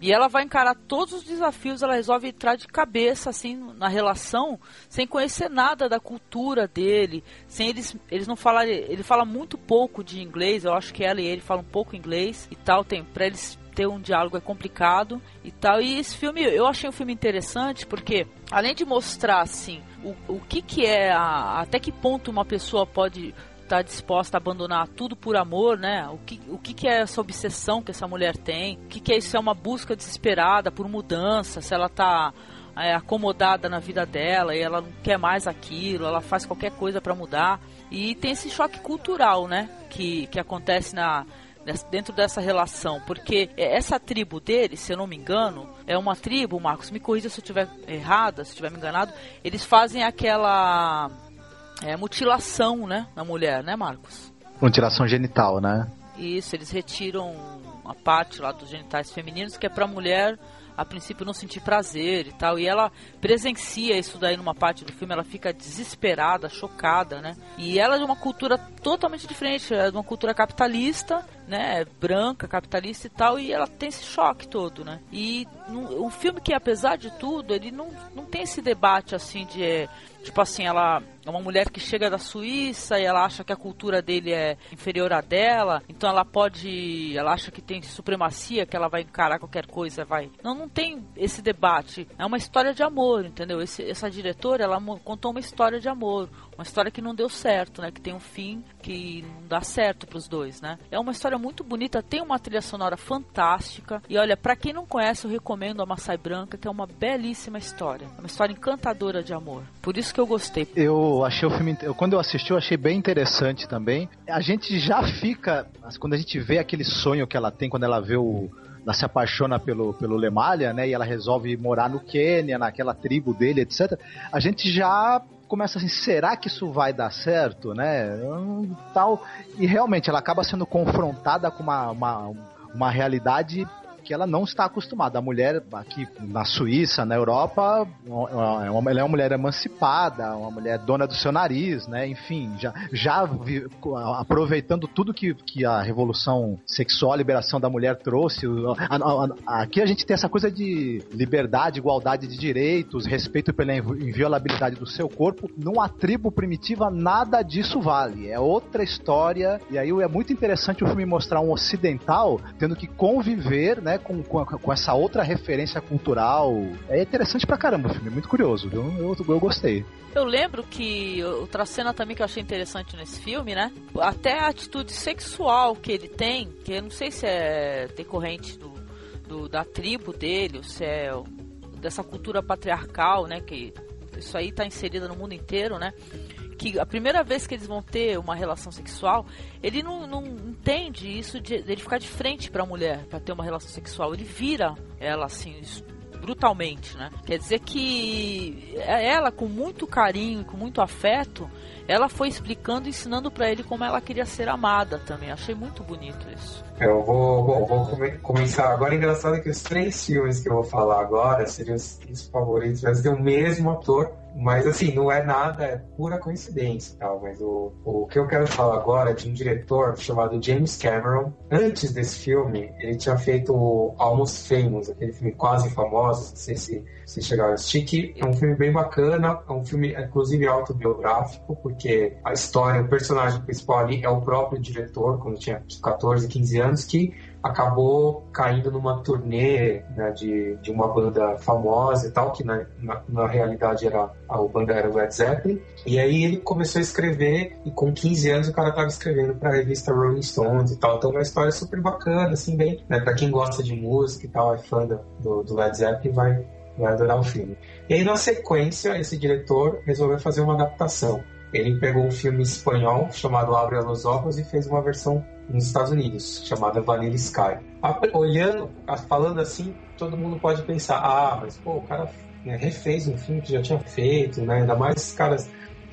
Speaker 2: e ela vai encarar todos os desafios, ela resolve entrar de cabeça assim na relação, sem conhecer nada da cultura dele, sem eles eles não falarem, ele fala muito pouco de inglês, eu acho que ela e ele falam pouco inglês e tal, tem para eles ter um diálogo é complicado e tal. E esse filme, eu achei um filme interessante porque, além de mostrar, assim, o, o que que é, a, até que ponto uma pessoa pode estar tá disposta a abandonar tudo por amor, né? O que, o que, que é essa obsessão que essa mulher tem? O que, que é isso? É uma busca desesperada por mudança? Se ela está é, acomodada na vida dela e ela não quer mais aquilo, ela faz qualquer coisa para mudar. E tem esse choque cultural, né? Que, que acontece na, dentro dessa relação, porque essa tribo dele, se eu não me engano, é uma tribo, Marcos, me corrija se eu estiver errada, se eu estiver me enganado, eles fazem aquela é, mutilação, né, na mulher, né, Marcos?
Speaker 3: Mutilação genital, né?
Speaker 2: Isso, eles retiram a parte lá dos genitais femininos que é para a mulher a princípio não sentir prazer e tal. E ela presencia isso daí numa parte do filme, ela fica desesperada, chocada, né? E ela é de uma cultura totalmente diferente, é de uma cultura capitalista, né? Branca, capitalista e tal, e ela tem esse choque todo, né? E um filme que, apesar de tudo, ele não, não tem esse debate assim de. Tipo assim, ela é uma mulher que chega da Suíça e ela acha que a cultura dele é inferior à dela, então ela pode, ela acha que tem supremacia, que ela vai encarar qualquer coisa, vai. Não, não tem esse debate. É uma história de amor, entendeu? Esse, essa diretora, ela contou uma história de amor, uma história que não deu certo, né? Que tem um fim que não dá certo para os dois, né? É uma história muito bonita, tem uma trilha sonora fantástica e olha, para quem não conhece, eu recomendo a Maçai Branca, que é uma belíssima história, é uma história encantadora de amor. Por isso que eu gostei.
Speaker 3: Eu achei o filme. Quando eu assisti, eu achei bem interessante também. A gente já fica. Quando a gente vê aquele sonho que ela tem, quando ela vê o. Ela se apaixona pelo, pelo Lemalha, né? E ela resolve morar no Quênia, naquela tribo dele, etc. A gente já começa assim, será que isso vai dar certo, né? Tal. E realmente ela acaba sendo confrontada com uma, uma, uma realidade que ela não está acostumada. A mulher aqui na Suíça, na Europa, é uma, é uma mulher emancipada, uma mulher dona do seu nariz, né? Enfim, já, já vi, aproveitando tudo que, que a revolução sexual, a liberação da mulher trouxe. A, a, a, aqui a gente tem essa coisa de liberdade, igualdade de direitos, respeito pela inviolabilidade do seu corpo. Numa tribo primitiva, nada disso vale. É outra história. E aí é muito interessante o filme mostrar um ocidental tendo que conviver, né? Né, com, com, com, essa outra referência cultural. É interessante pra caramba o filme, é muito curioso, viu? Eu, eu gostei.
Speaker 2: Eu lembro que outra cena também que eu achei interessante nesse filme, né? Até a atitude sexual que ele tem, que eu não sei se é decorrente do, do da tribo dele, ou se é dessa cultura patriarcal, né? Que isso aí está inserida no mundo inteiro, né? Que a primeira vez que eles vão ter uma relação sexual, ele não, não entende isso de, ele ficar de frente para a mulher para ter uma relação sexual. Ele vira ela assim brutalmente, né? Quer dizer que ela, com muito carinho, com muito afeto, ela foi explicando, ensinando para ele como ela queria ser amada também. Achei muito bonito isso.
Speaker 4: Eu vou, vou come, começar agora. Engraçado que os três filmes que eu vou falar agora seriam os, os favoritos, mas tem o mesmo ator mas assim, não é nada, é pura coincidência tal. Mas o, o que eu quero falar agora é de um diretor chamado James Cameron. Antes desse filme, ele tinha feito Almost Famous, aquele filme quase famoso, não sei se se chegaram a assistir, é um filme bem bacana, é um filme inclusive autobiográfico, porque a história, o personagem principal ali é o próprio diretor, quando tinha 14, 15 anos, que acabou caindo numa turnê né, de, de uma banda famosa e tal, que na, na, na, realidade era a banda era Led Zeppelin. E aí ele começou a escrever, e com 15 anos o cara estava escrevendo para a revista Rolling Stones e tal. Então é uma história super bacana, assim, bem, né, para quem gosta de música e tal, é fã do, do Led Zeppelin, vai, vai adorar o filme. E aí, na sequência, esse diretor resolveu fazer uma adaptação. Ele pegou um filme espanhol chamado Abre los Ojos e fez uma versão nos Estados Unidos, chamada Vanilla Sky. Olhando, falando assim, todo mundo pode pensar, ah, mas pô, o cara né, refez um filme que já tinha feito, né? Ainda mais caras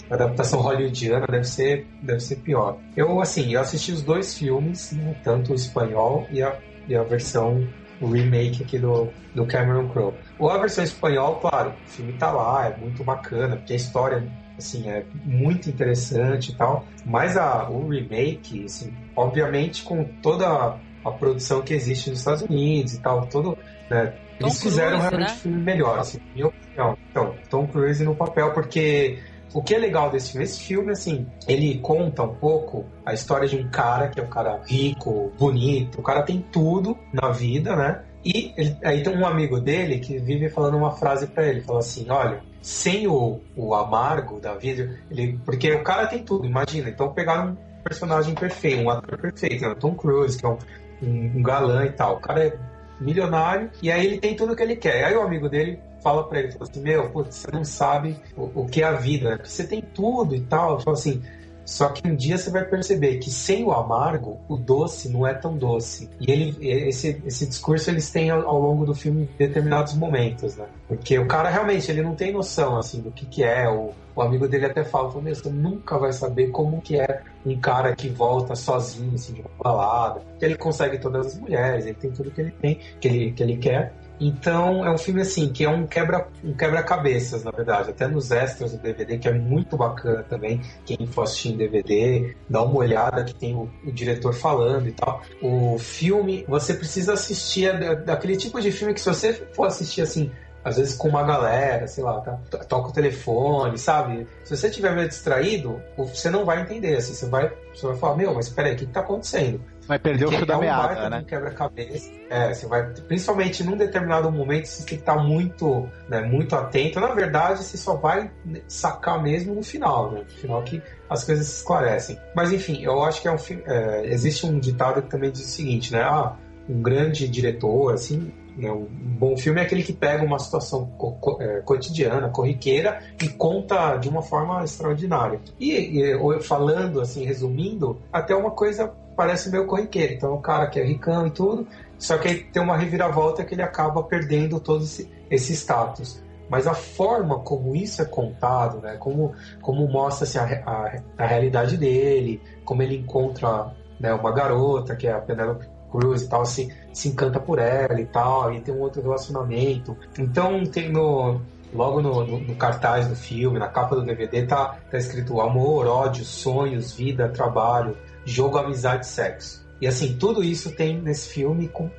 Speaker 4: a adaptação hollywoodiana deve ser, deve ser pior. Eu, assim, eu assisti os dois filmes, né, tanto o espanhol e a, e a versão, remake aqui do, do Cameron Crowe. A versão espanhol, claro, o filme tá lá, é muito bacana, porque a história assim, é muito interessante e tal. Mas a, o remake, assim, obviamente com toda a, produção que existe nos Estados Unidos e tal, todo, né, eles fizeram Cruise, realmente né? um filme melhor, assim, minha opinião. Então, Tom Cruise no papel, porque o que é legal desse filme? Esse filme, assim, ele conta um pouco a história de um cara que é um cara rico, bonito, o cara tem tudo na vida, né? E ele, aí tem um amigo dele que vive falando uma frase para ele, fala assim, olha, sem o, o amargo da vida, ele, porque o cara tem tudo, imagina. Então pegaram um personagem perfeito, um ator perfeito, né? Tom Cruise, que é um, um, um, galã e tal. O cara é milionário e aí ele tem tudo que ele quer. Aí o amigo dele fala para ele, fala assim, meu, putz, você não sabe o, o que é a vida, né? Você tem tudo e tal. Fala assim, só que um dia você vai perceber que sem o amargo, o doce não é tão doce. E ele, esse, esse discurso eles têm ao, ao longo do filme em determinados momentos, né? Porque o cara realmente ele não tem noção assim do que, que é. O, o amigo dele até fala, fala você nunca vai saber como que é um cara que volta sozinho assim, de uma balada. Ele consegue todas as mulheres, ele tem tudo que ele tem, que ele, que ele quer. Então é um filme assim que é um quebra um quebra-cabeças, na verdade. Até nos extras do DVD, que é muito bacana também. Quem for assistir em DVD, dá uma olhada que tem o, o diretor falando e tal. O filme, você precisa assistir daquele tipo de filme que se você for assistir assim às vezes com uma galera, sei lá, tá, toca o telefone, sabe? Se você estiver meio distraído, você não vai entender, assim, você vai, você vai falar, meu, mas peraí, o que, que tá acontecendo?
Speaker 3: Vai perder o fio da é um meada, né?
Speaker 4: quebra-cabeça. É, você vai, principalmente num determinado momento, você tem que estar muito, né, muito atento. Na verdade, você só vai sacar mesmo no final, né? No final que as coisas se esclarecem. Mas enfim, eu acho que é um filme. É, existe um ditado que também diz o seguinte, né? Ah, um grande diretor, assim, né, um bom filme é aquele que pega uma situação co é, cotidiana, corriqueira e conta de uma forma extraordinária. E, e, falando assim, resumindo, até uma coisa parece meio corriqueiro. Então, o cara que é ricão e tudo, só que aí tem uma reviravolta que ele acaba perdendo todo esse, esse status. Mas a forma como isso é contado, né, como, como mostra assim, a, a, a realidade dele, como ele encontra né, uma garota, que é a Penelope Cruz e tal, se, se encanta por ela e tal, e tem um outro relacionamento. Então, tem no, logo no, no, no, cartaz do filme, na capa do DVD, tá, tá escrito amor, ódio, sonhos, vida, trabalho, jogo, amizade, sexo. E assim, tudo isso tem nesse filme com,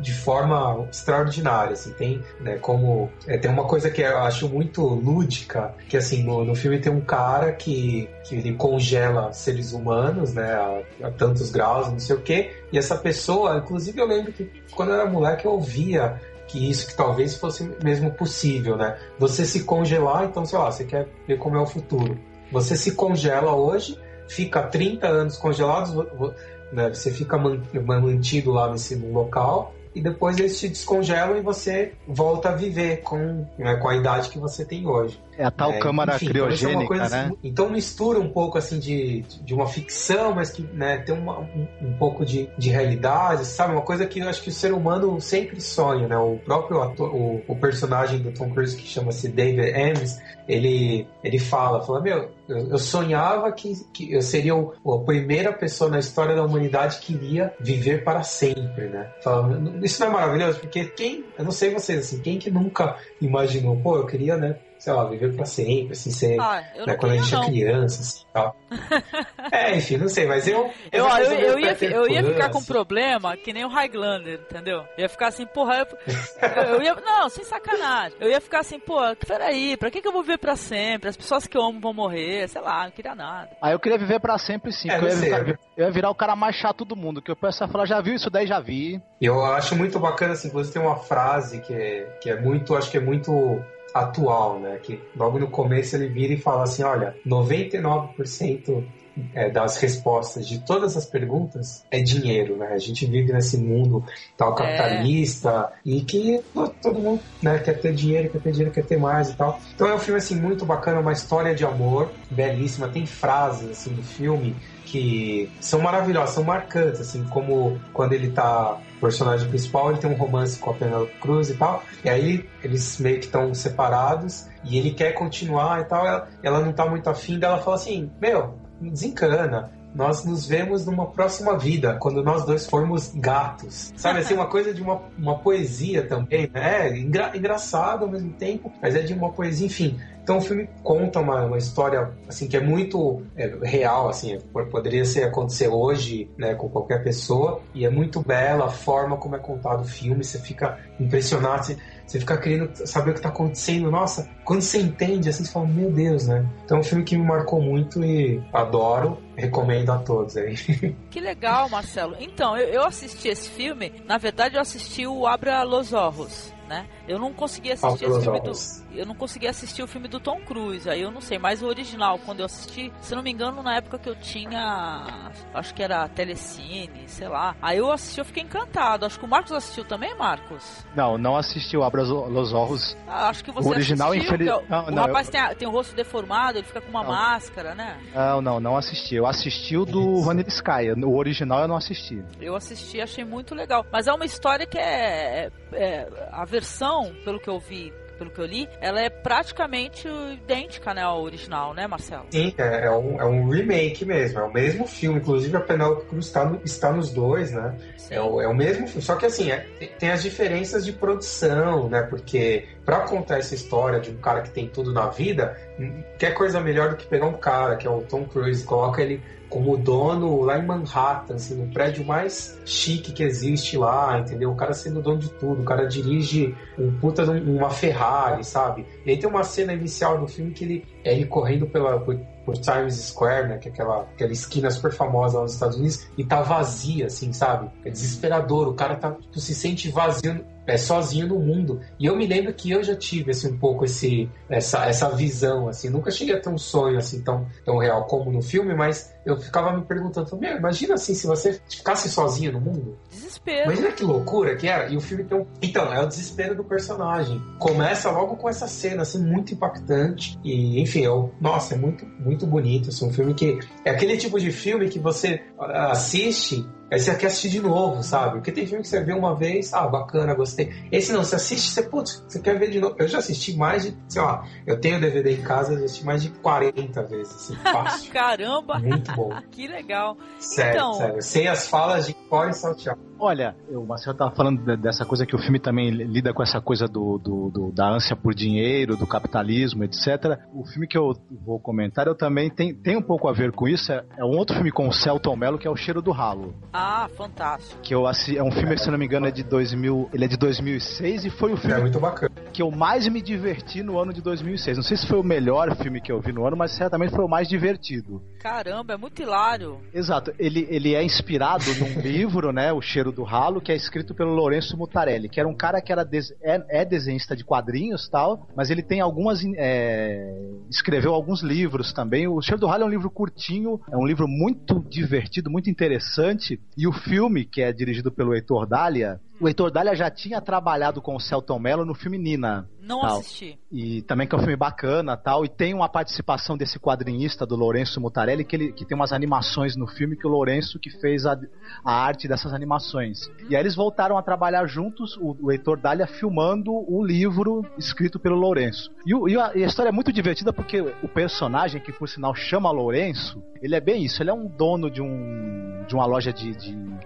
Speaker 4: de forma extraordinária, assim, tem, né, como é, tem uma coisa que eu acho muito lúdica, que assim, no, no filme tem um cara que, que ele congela seres humanos, né, a, a tantos graus, não sei o quê, e essa pessoa, inclusive eu lembro que quando eu era moleque eu ouvia que isso que talvez fosse mesmo possível, né? Você se congelar, então, sei lá, você quer ver como é o futuro. Você se congela hoje, fica 30 anos congelados, né, você fica mantido lá nesse local e depois eles te descongelam e você volta a viver com, né, com a idade que você tem hoje.
Speaker 3: É a tal
Speaker 4: É,
Speaker 3: câmara
Speaker 4: enfim, então é
Speaker 3: criogênica,
Speaker 4: coisa
Speaker 3: né?
Speaker 4: assim, então mistura um pouco assim de, de uma ficção, mas que né, tem uma- um, um pouco de, de realidade, sabe? Uma coisa que eu acho que o ser humano sempre sonha, né? O próprio ator, o, o personagem do Tom Cruise que chama-se David Ames, ele, ele fala, fala, meu, eu, sonhava que, que eu seria a primeira pessoa na história da humanidade que iria viver para sempre, né? Isso não é maravilhoso? Porque quem, eu não sei vocês, assim, quem que nunca imaginou, pô, eu queria, né, sei lá, viver para sempre, assim, ser
Speaker 2: Ah, eu
Speaker 4: né, quando a gente é
Speaker 2: não.
Speaker 4: criança, assim, tal. é, enfim, não sei, mas eu...
Speaker 2: Eu, eu, eu,
Speaker 4: do
Speaker 2: ia, eu ia ficar com
Speaker 4: assim,
Speaker 2: problema que nem o Highlander, entendeu? Eu ia ficar assim, porra, eu, eu ia. Não, sem sacanagem. Eu ia ficar assim, pô, peraí, pra que, que eu vou viver pra sempre? As pessoas que eu amo vão morrer, sei lá, não queria nada.
Speaker 3: Aí eu queria viver pra sempre sim,
Speaker 4: É,
Speaker 3: eu, ia virar, eu ia virar o cara mais chato do mundo, que o pessoal fala, já viu isso daí, já vi.
Speaker 4: Eu acho muito bacana, assim, inclusive tem uma frase que é, que é muito, acho que é muito atual, né? Que logo no começo ele vira e fala assim, olha, 99% é, das respostas de todas as perguntas é dinheiro, né? A gente vive nesse mundo tal capitalista e que to- todo mundo né, quer ter dinheiro, quer ter dinheiro, quer ter mais e tal. Então é um filme assim muito bacana, uma história de amor belíssima. Tem frases assim no filme que são maravilhosas, são marcantes, assim como quando ele tá o personagem principal, ele tem um romance com a Penelope Cruz e tal, e aí eles meio que estão separados e ele quer continuar e tal, ela, ela não tá muito afim, daí ela fala assim, meu, desencana, nós nos vemos numa próxima vida, quando nós dois formos gatos. Sabe, assim, uma coisa de uma, uma poesia também, né? É engra, engraçado ao mesmo tempo, mas é de uma poesia, enfim. Então o filme conta uma, uma história assim que é muito é, real, assim, é, poderia ser acontecer hoje, né, com qualquer pessoa, e é muito bela a forma como é contado o filme, você fica impressionado, você, você fica querendo saber o que está acontecendo. Nossa, quando você entende, assim, você fala, meu Deus, né? Então é um filme que me marcou muito e adoro, recomendo a todos aí.
Speaker 2: Que legal, Marcelo. Então, eu, eu assisti esse filme, na verdade eu assisti o Abra Los Ojos, né? Eu não consegui assistir esse filme do, eu não consegui assistir o filme do Tom Cruise, aí eu não sei, mas o original, quando eu assisti, se não me engano, na época que eu tinha, acho que era Telecine, sei lá. Aí eu assisti, eu fiquei encantado. Acho que o Marcos assistiu também, Marcos?
Speaker 3: Não, não assistiu Abra los Ojos.
Speaker 2: Ah, acho que você
Speaker 3: O original,
Speaker 2: assistiu,
Speaker 3: infeliz-
Speaker 2: é o-
Speaker 3: Não,
Speaker 2: o
Speaker 3: não,
Speaker 2: rapaz
Speaker 3: eu-
Speaker 2: tem, a- tem o rosto deformado, ele fica com uma
Speaker 3: Não.
Speaker 2: máscara, né?
Speaker 3: Não, não, não assisti. Eu assisti o do Sky. O original eu não assisti.
Speaker 2: Eu assisti, achei muito legal. Mas é uma história que é, é- é- a versão, pelo que eu vi, pelo que eu li, ela é praticamente idêntica, né, ao original, né, Marcelo?
Speaker 4: Sim, é, é um, é um remake mesmo, é o mesmo filme, inclusive a Penelope Cruz está, no- está nos dois, né? É o, é o mesmo filme, só que assim, é- tem- as diferenças de produção, né? Porque pra contar essa história de um cara que tem tudo na vida, hum, quer coisa melhor do que pegar um cara, que é o Tom Cruise, coloca ele como dono lá em Manhattan, assim, no prédio mais chique que existe lá, entendeu? O cara sendo dono de tudo, o cara dirige um puta um- uma Ferrari, sabe? E aí tem uma cena inicial do filme que ele é ele correndo pela por, por Times Square, né, que é aquela, aquela esquina super famosa lá nos Estados Unidos, e tá vazia, assim, sabe? É desesperador, o cara tá, se sente vazio, é sozinho no mundo. E eu me lembro que eu já tive, assim, um pouco esse, essa, essa visão, assim, nunca cheguei a ter um sonho, assim, tão, tão real como no filme, mas eu ficava me perguntando, meu, imagina, assim, se você ficasse sozinho no mundo,
Speaker 2: Desespero.
Speaker 4: Imagina que loucura que era. E o filme tem um. Então, é o desespero do personagem. Começa logo com essa cena, assim, muito impactante. E, enfim, eu, nossa, é muito, muito bonito. Assim, um filme que. É aquele tipo de filme que você ah, assiste. Aí você quer assistir de novo, sabe? Porque tem filme que você vê uma vez, ah, bacana, gostei. Esse não, você assiste, você, putz, você quer ver de novo. Eu já assisti mais de, sei lá, eu tenho DVD em casa, eu já assisti mais de 40 vezes, assim, fácil.
Speaker 2: Caramba,
Speaker 4: Muito bom.
Speaker 2: que legal.
Speaker 4: Sério,
Speaker 2: Então-
Speaker 4: sério. Sem as falas de fora e saltear.
Speaker 3: Olha, o Marcelo tava falando de- dessa coisa que o filme também lida com essa coisa do, do- do- da ânsia por dinheiro, do capitalismo, etc. O filme que eu vou comentar, eu também tem, tem um pouco a ver com isso. É, é um outro filme com o Celton Mello, que é O Cheiro do Ralo.
Speaker 2: Ah, fantástico.
Speaker 3: Que eu é um filme, se não me engano, é de 2000, ele é de 2006 e foi o
Speaker 4: É
Speaker 3: filme
Speaker 4: muito bacana.
Speaker 3: Que eu mais me diverti no ano de 2006. Não sei se foi o melhor filme que eu vi no ano, mas certamente foi o mais divertido.
Speaker 2: Caramba, é muito hilário.
Speaker 3: Exato, ele, ele é inspirado num livro, né, O Cheiro do Ralo, que é escrito pelo Lourenço Mutarelli, que era um cara que era des- é, é desenhista de quadrinhos tal, mas ele tem algumas. é, escreveu alguns livros também. O Cheiro do Ralo é um livro curtinho, é um livro muito divertido, muito interessante, e o filme, que é dirigido pelo Heitor Dália, O Heitor Dália já tinha trabalhado com o Celton Mello no filme Nina.
Speaker 2: Não
Speaker 3: tal.
Speaker 2: assisti.
Speaker 3: E também que é um filme bacana tal. E tem uma participação desse quadrinista do Lourenço Mutarelli, que, ele, que tem umas animações no filme que o Lourenço que fez a, a arte dessas animações. E aí eles voltaram a trabalhar juntos, o, o Heitor Dália filmando o livro escrito pelo Lourenço. E, o, e, a, e a história é muito divertida porque o personagem, que por sinal chama Lourenço, ele é bem isso, ele é um dono de um de uma loja de, de um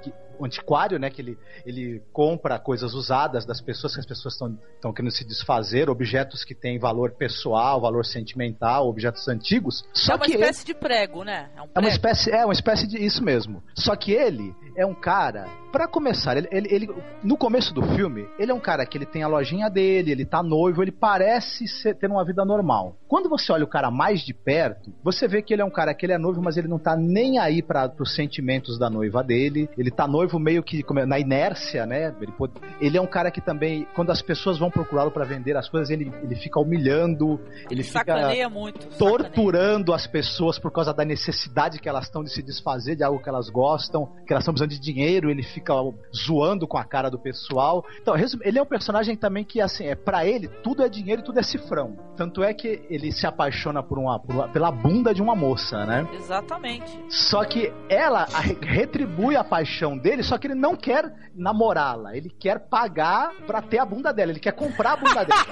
Speaker 3: antiquário, né? Que ele, ele compra coisas usadas das pessoas que as pessoas estão querendo se desfazer, objetos que têm valor pessoal, valor sentimental, objetos antigos. Só
Speaker 2: é uma
Speaker 3: que
Speaker 2: espécie
Speaker 3: ele,
Speaker 2: de prego, né? É, um
Speaker 3: é uma
Speaker 2: prego.
Speaker 3: espécie, é uma espécie de isso mesmo. Só que ele é um cara, para começar, ele, ele, ele, no começo do filme, ele é um cara que ele tem a lojinha dele, ele tá noivo, ele parece ser, ter uma vida normal. Quando você olha o cara mais de perto, você vê que ele é um cara que ele é noivo, mas ele não tá nem aí para os sentimentos da noiva dele. Ele tá noivo meio que na inércia, né? Ele, pode- ele é um cara que também, quando as pessoas vão procurá-lo para vender as coisas, ele, ele fica humilhando, ele fica
Speaker 2: Sacaneia muito. sacaneia.
Speaker 3: torturando as pessoas por causa da necessidade que elas estão de se desfazer de algo que elas gostam, que elas estão precisando de dinheiro, ele fica zoando com a cara do pessoal. Então, ele é um personagem também que, assim, é para ele, tudo é dinheiro e tudo é cifrão. Tanto é que ele se apaixona por uma, por uma- pela bunda de uma moça, né?
Speaker 2: Exatamente.
Speaker 3: Só que ela retribui a paixão dele, só que ele não quer namorá-la, ele quer pagar pra ter a bunda dela, ele quer comprar a bunda dela.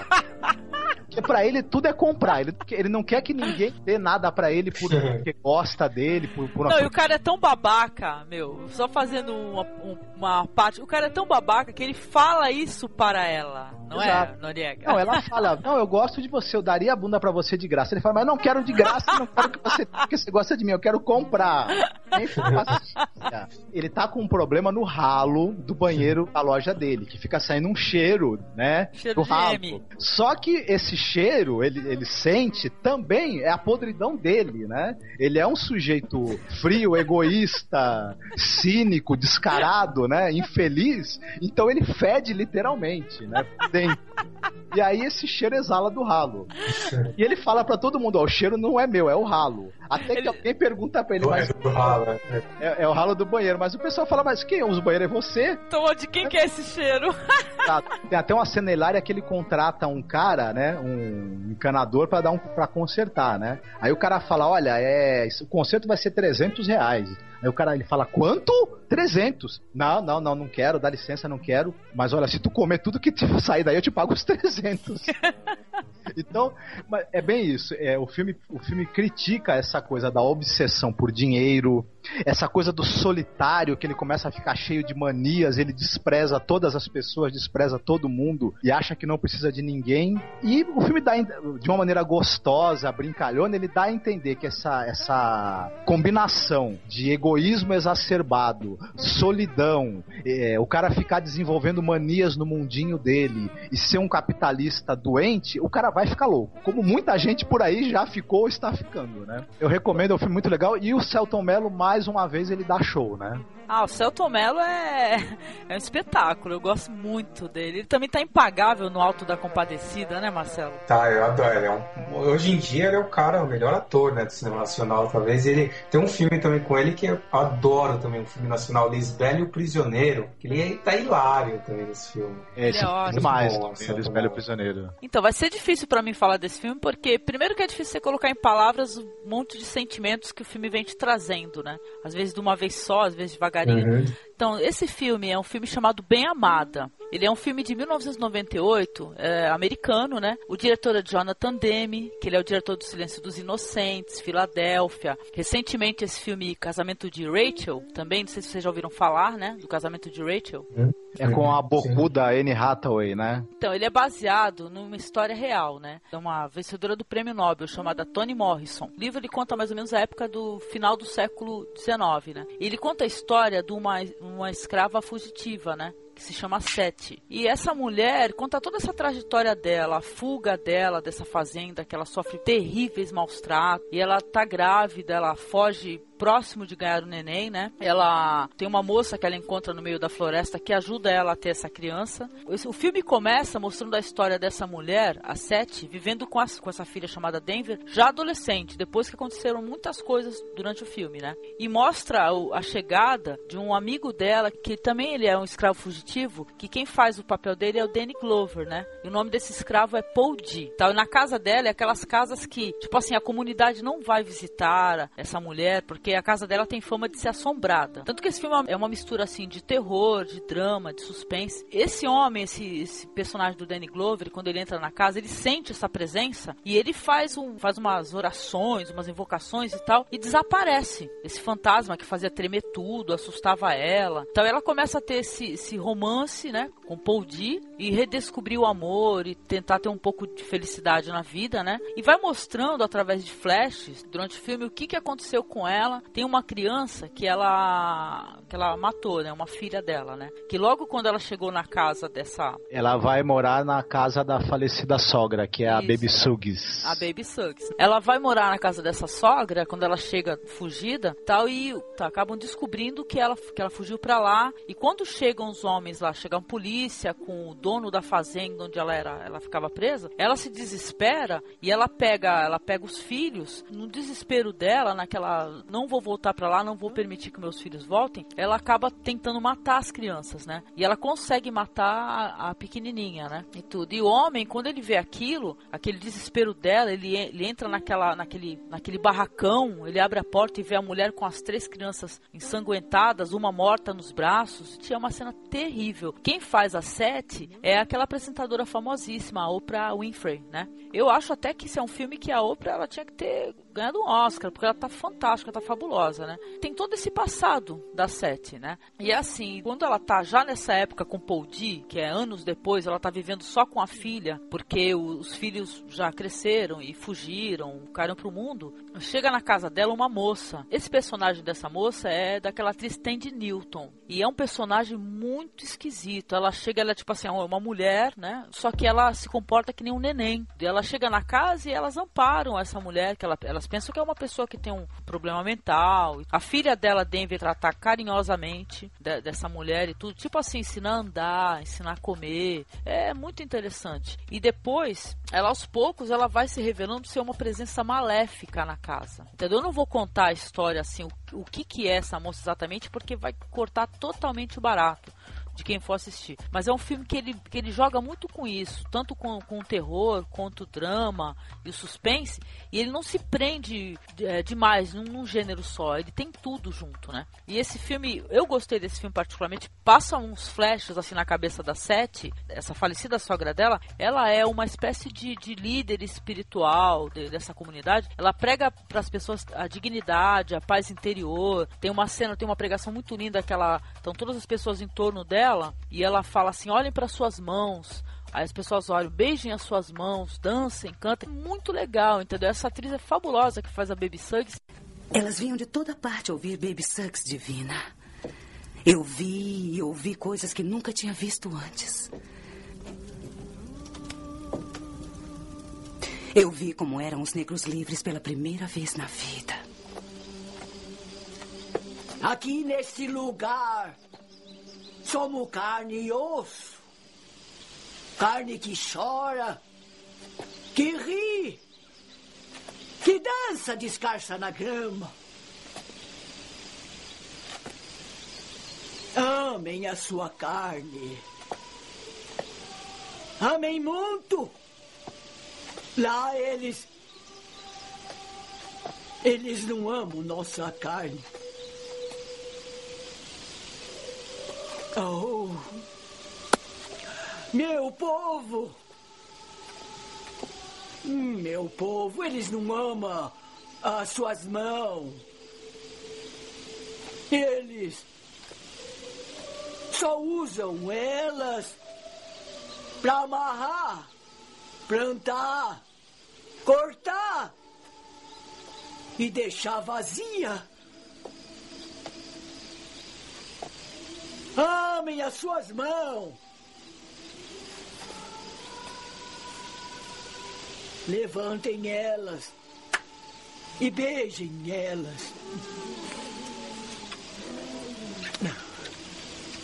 Speaker 3: Porque pra ele tudo é comprar, ele, ele não quer que ninguém dê nada pra ele por- porque gosta dele, por, por uma
Speaker 2: Não, e o cara é tão babaca, meu, só fazendo uma, um- uma parte. O cara é tão babaca que ele fala isso para ela, não
Speaker 3: Exato.
Speaker 2: é, Noriega?
Speaker 3: Não, ela fala, não, eu gosto de você, eu daria a bunda pra você de graça. Ele fala, mas eu não quero de graça, não quero que você, porque você gosta de mim, eu quero comprar. Ele tá com um problema no ralo do banheiro da loja dele, que fica saindo um cheiro, né?
Speaker 2: Cheiro
Speaker 3: do ralo.
Speaker 2: M.
Speaker 3: Só que esse cheiro, ele, ele sente também é a podridão dele, né? Ele é um sujeito frio, egoísta, cínico, descarado, né? Infeliz. Então ele fede literalmente, né? Dentro. E aí esse cheiro exala do ralo. E ele fala pra todo mundo, ó, o cheiro não é meu, é o ralo. Até que
Speaker 2: Ele-
Speaker 3: alguém pergunta pra ele,
Speaker 4: Do,
Speaker 3: mas
Speaker 4: do ralo, né?
Speaker 3: é, é o ralo do banheiro. Mas o pessoal fala, mas quem usa o banheiro é você?
Speaker 2: Então, de quem que é esse cheiro?
Speaker 3: Tá, Tem até uma cena hilária que ele contrata um cara, né? Um encanador pra dar um para consertar, né? Aí o cara fala, olha, é, o conserto vai ser 300 reais. Aí o cara ele fala, quanto? 300. Não, não, não, não quero, dá licença, não quero. Mas olha, se tu comer tudo que sair daí, eu te pago os 300. Então, é bem isso. É, o, filme, o filme critica essa coisa da obsessão por dinheiro, essa coisa do solitário, que ele começa a ficar cheio de manias, ele despreza todas as pessoas, despreza todo mundo e acha que não precisa de ninguém. E o filme dá, de uma maneira gostosa, brincalhona, ele dá a entender que essa, essa combinação de egoísmo exacerbado, solidão, é, o cara ficar desenvolvendo manias no mundinho dele e ser um capitalista doente, o cara vai ficar louco. Como muita gente por aí já ficou ou está ficando, né? Eu recomendo, é um filme muito legal. E o Celton Mello, mais uma vez, ele dá show, né?
Speaker 2: Ah, o Celton Mello é, é um espetáculo, eu gosto muito dele. Ele também tá impagável no Alto da Compadecida, né, Marcelo?
Speaker 4: Tá, eu adoro. Ele é um, hoje em dia ele é o cara, o melhor ator né, do cinema nacional, talvez. Ele tem um filme também com ele que eu adoro também, um filme nacional, Lisbela e o Prisioneiro, que ele tá hilário também nesse filme.
Speaker 2: Ele
Speaker 3: Esse
Speaker 2: é ótimo.
Speaker 3: demais,
Speaker 4: bom, Celton
Speaker 3: Eles
Speaker 4: Mello.
Speaker 3: Prisioneiro.
Speaker 2: Então, vai ser difícil pra mim falar desse filme, porque primeiro que é difícil você colocar em palavras um monte de sentimentos que o filme vem te trazendo, né? Às vezes de uma vez só, às vezes devagarinho.
Speaker 4: Uhum.
Speaker 2: Então, esse filme é um filme chamado Bem Amada. Ele é um filme de 1998, é, americano, né? O diretor é Jonathan Demme, que ele é o diretor do Silêncio dos Inocentes, Filadélfia. Recentemente, esse filme Casamento de Rachel, também, não sei se vocês já ouviram falar, né? Do Casamento de Rachel.
Speaker 3: É com a bocuda Anne Hathaway, né?
Speaker 2: Então, ele é baseado numa história real, né? De uma vencedora do prêmio Nobel chamada Toni Morrison. O livro ele conta mais ou menos a época do final do século XIX, né? E ele conta a história de uma, uma escrava fugitiva, né? Que se chama Sete. E essa mulher conta toda essa trajetória dela, a fuga dela dessa fazenda, que ela sofre terríveis maus tratos. E ela tá grávida, ela foge próximo de ganhar o neném, né? Ela tem uma moça que ela encontra no meio da floresta que ajuda ela a ter essa criança. O filme começa mostrando a história dessa mulher, a Sete, vivendo com, com essa filha chamada Denver, já adolescente, depois que aconteceram muitas coisas durante o filme, né? E mostra a chegada de um amigo dela, que também ele é um escravo fugitivo, que quem faz o papel dele é o Danny Glover, né? E o nome desse escravo é Paul D. Então, na casa dela é aquelas casas que, tipo assim, a comunidade não vai visitar essa mulher, porque a casa dela tem fama de ser assombrada. Tanto que esse filme é uma mistura, assim, de terror, de drama, de suspense. Esse homem, esse, esse personagem do Danny Glover, quando ele entra na casa, ele sente essa presença e ele faz, um, faz umas orações, umas invocações e tal, e desaparece. Esse fantasma que fazia tremer tudo, assustava ela. Então ela começa a ter esse, esse romance, né, com Paul D e redescobrir o amor e tentar ter um pouco de felicidade na vida, né? E vai mostrando através de flashes durante o filme o que, que aconteceu com ela. Tem uma criança que ela que ela matou, né? Uma filha dela, né? Que logo quando ela chegou na casa dessa
Speaker 3: ela vai morar na casa da falecida sogra, que é a Baby Suggs.
Speaker 2: A Baby Suggs. Ela vai morar na casa dessa sogra quando ela chega fugida, tal e tá, acabam descobrindo que ela que ela fugiu para lá. E quando chegam os homens lá, chega a polícia com o dono da fazenda onde ela era, ela ficava presa, ela se desespera e ela pega, ela pega os filhos, no desespero dela, naquela não vou voltar para lá, não vou permitir que meus filhos voltem, ela acaba tentando matar as crianças, né? E ela consegue matar a, a pequenininha, né? E tudo. E o homem, quando ele vê aquilo, aquele desespero dela, ele, ele entra naquela, naquele, naquele barracão, ele abre a porta e vê a mulher com as três crianças ensanguentadas, uma morta nos braços. Tinha uma cena terrível. Quem faz a sete é aquela apresentadora famosíssima, a Oprah Winfrey, né? Eu acho até que esse é um filme que a Oprah ela tinha que ter ganhado um Oscar, porque ela tá fantástica, tá fabulosa, né? Tem todo esse passado da Sete, né? E é assim, quando ela tá já nessa época com Paul D, que é anos depois, ela tá vivendo só com a filha, porque os filhos já cresceram e fugiram, caíram pro mundo. Chega na casa dela uma moça. Esse personagem dessa moça é daquela atriz Tandy Newton. E é um personagem muito esquisito. Ela chega, ela é tipo assim, uma mulher, né? Só que ela se comporta que nem um neném. Ela chega na casa e elas amparam essa mulher, que ela, elas pensam que é uma pessoa que tem um problema mental. A filha dela, Denver, tratar carinhosamente de, dessa mulher e tudo. Tipo assim, ensinar a andar, ensinar a comer. É muito interessante. E depois, ela aos poucos, ela vai se revelando ser uma presença maléfica na casa. Entendeu? Eu não vou contar a história assim, o, o que, que é essa moça exatamente, porque vai cortar totalmente o barato de quem for assistir. Mas é um filme que ele, que ele joga muito com isso, tanto com, com o terror, quanto o drama e o suspense, e ele não se prende é, demais num, num, gênero só, ele tem tudo junto, né? E esse filme, eu gostei desse filme particularmente, passa uns flashes assim na cabeça da Sete, essa falecida sogra dela, ela é uma espécie de, de líder espiritual de, dessa comunidade, ela prega para as pessoas a dignidade, a paz interior, tem uma cena, tem uma pregação muito linda que ela, estão todas as pessoas em torno dela, e ela fala assim: olhem para suas mãos. Aí as pessoas olham, beijem as suas mãos, dancem, cantem. Muito legal, entendeu? Essa atriz é fabulosa que faz a Baby Suggs.
Speaker 6: Elas vinham de toda parte ouvir Baby Suggs divina. Eu vi e ouvi coisas que nunca tinha visto antes. Eu vi como eram os negros livres pela primeira vez na vida.
Speaker 7: Aqui nesse lugar, Somos carne e osso. Carne que chora, que ri, que dança descalça na grama. Amem a sua carne. Amem muito. Lá eles. Eles não amam nossa carne. Oh, meu povo! Meu povo, eles não amam as suas mãos. Eles só usam elas para amarrar, plantar, cortar e deixar vazia. Amem as suas mãos. Levantem elas e beijem elas.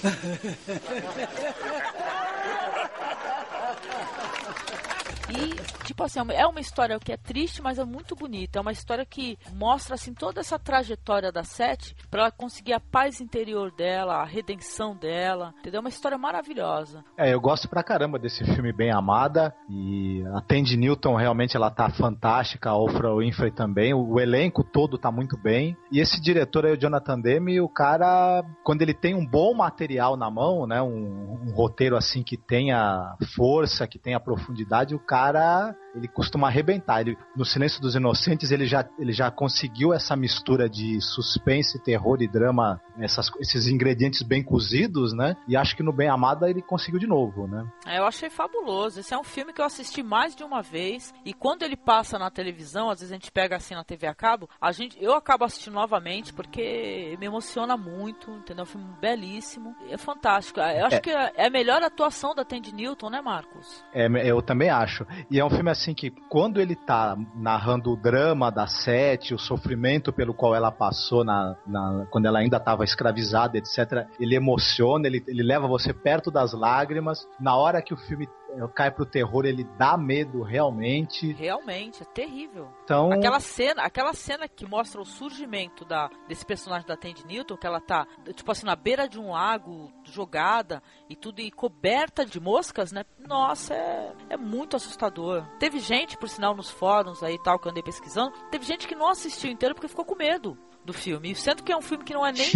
Speaker 2: E, tipo assim, é uma história que é triste, mas é muito bonita. É uma história que mostra, assim, toda essa trajetória da Sete para ela conseguir a paz interior dela, a redenção dela, entendeu? É uma história maravilhosa.
Speaker 3: É, eu gosto pra caramba desse filme Bem Amada e a Tandy Newton realmente ela tá fantástica, a Oprah Winfrey também, o elenco todo tá muito bem. E esse diretor aí, o Jonathan Demme, o cara, quando ele tem um bom material na mão, né, um, um roteiro assim que tenha força, que tenha profundidade, o cara cara, ele costuma arrebentar. Ele, no Silêncio dos Inocentes, ele já, ele já conseguiu essa mistura de suspense, terror e drama, essas, esses ingredientes bem cozidos, né? E acho que no Bem Amada ele conseguiu de novo, né?
Speaker 2: É, eu achei fabuloso. Esse é um filme que eu assisti mais de uma vez. E quando ele passa na televisão, às vezes a gente pega assim na TV a cabo, a gente, eu acabo assistindo novamente porque me emociona muito, entendeu? É um filme belíssimo. É fantástico. Eu acho é. que é a melhor atuação da Tandy Newton, né, Marcos?
Speaker 3: É, eu também acho. E é um filme assim que, quando ele tá narrando o drama da Sete, o sofrimento pelo qual ela passou na, na quando ela ainda estava escravizada, etc., ele emociona, ele, ele leva você perto das lágrimas. Na hora que o filme cai pro terror, ele dá medo realmente.
Speaker 2: Realmente, é terrível.
Speaker 3: Então...
Speaker 2: Aquela cena, aquela cena que mostra o surgimento da, desse personagem da Tandy Newton, que ela tá, tipo assim, na beira de um lago, jogada e tudo e coberta de moscas, né? Nossa, é, é muito assustador. Teve gente, por sinal, nos fóruns aí tal, que eu andei pesquisando, teve gente que não assistiu inteiro porque ficou com medo do filme. Sendo que é um filme que não é nem.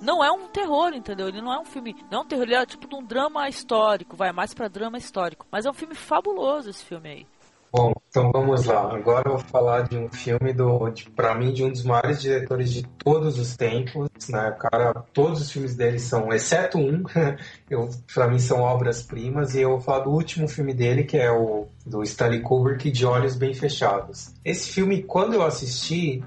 Speaker 2: Não é um terror, entendeu? Ele não é um filme. Não é um terror, ele é tipo de um drama histórico, vai mais para drama histórico. Mas é um filme fabuloso esse filme aí.
Speaker 4: Bom, então vamos lá. Agora eu vou falar de um filme do, para mim, de um dos maiores diretores de todos os tempos. Né? Cara, todos os filmes dele são, exceto um, para mim são obras-primas. E eu vou falar do último filme dele, que é o do Stanley Kubrick, De Olhos Bem Fechados. Esse filme, quando eu assisti,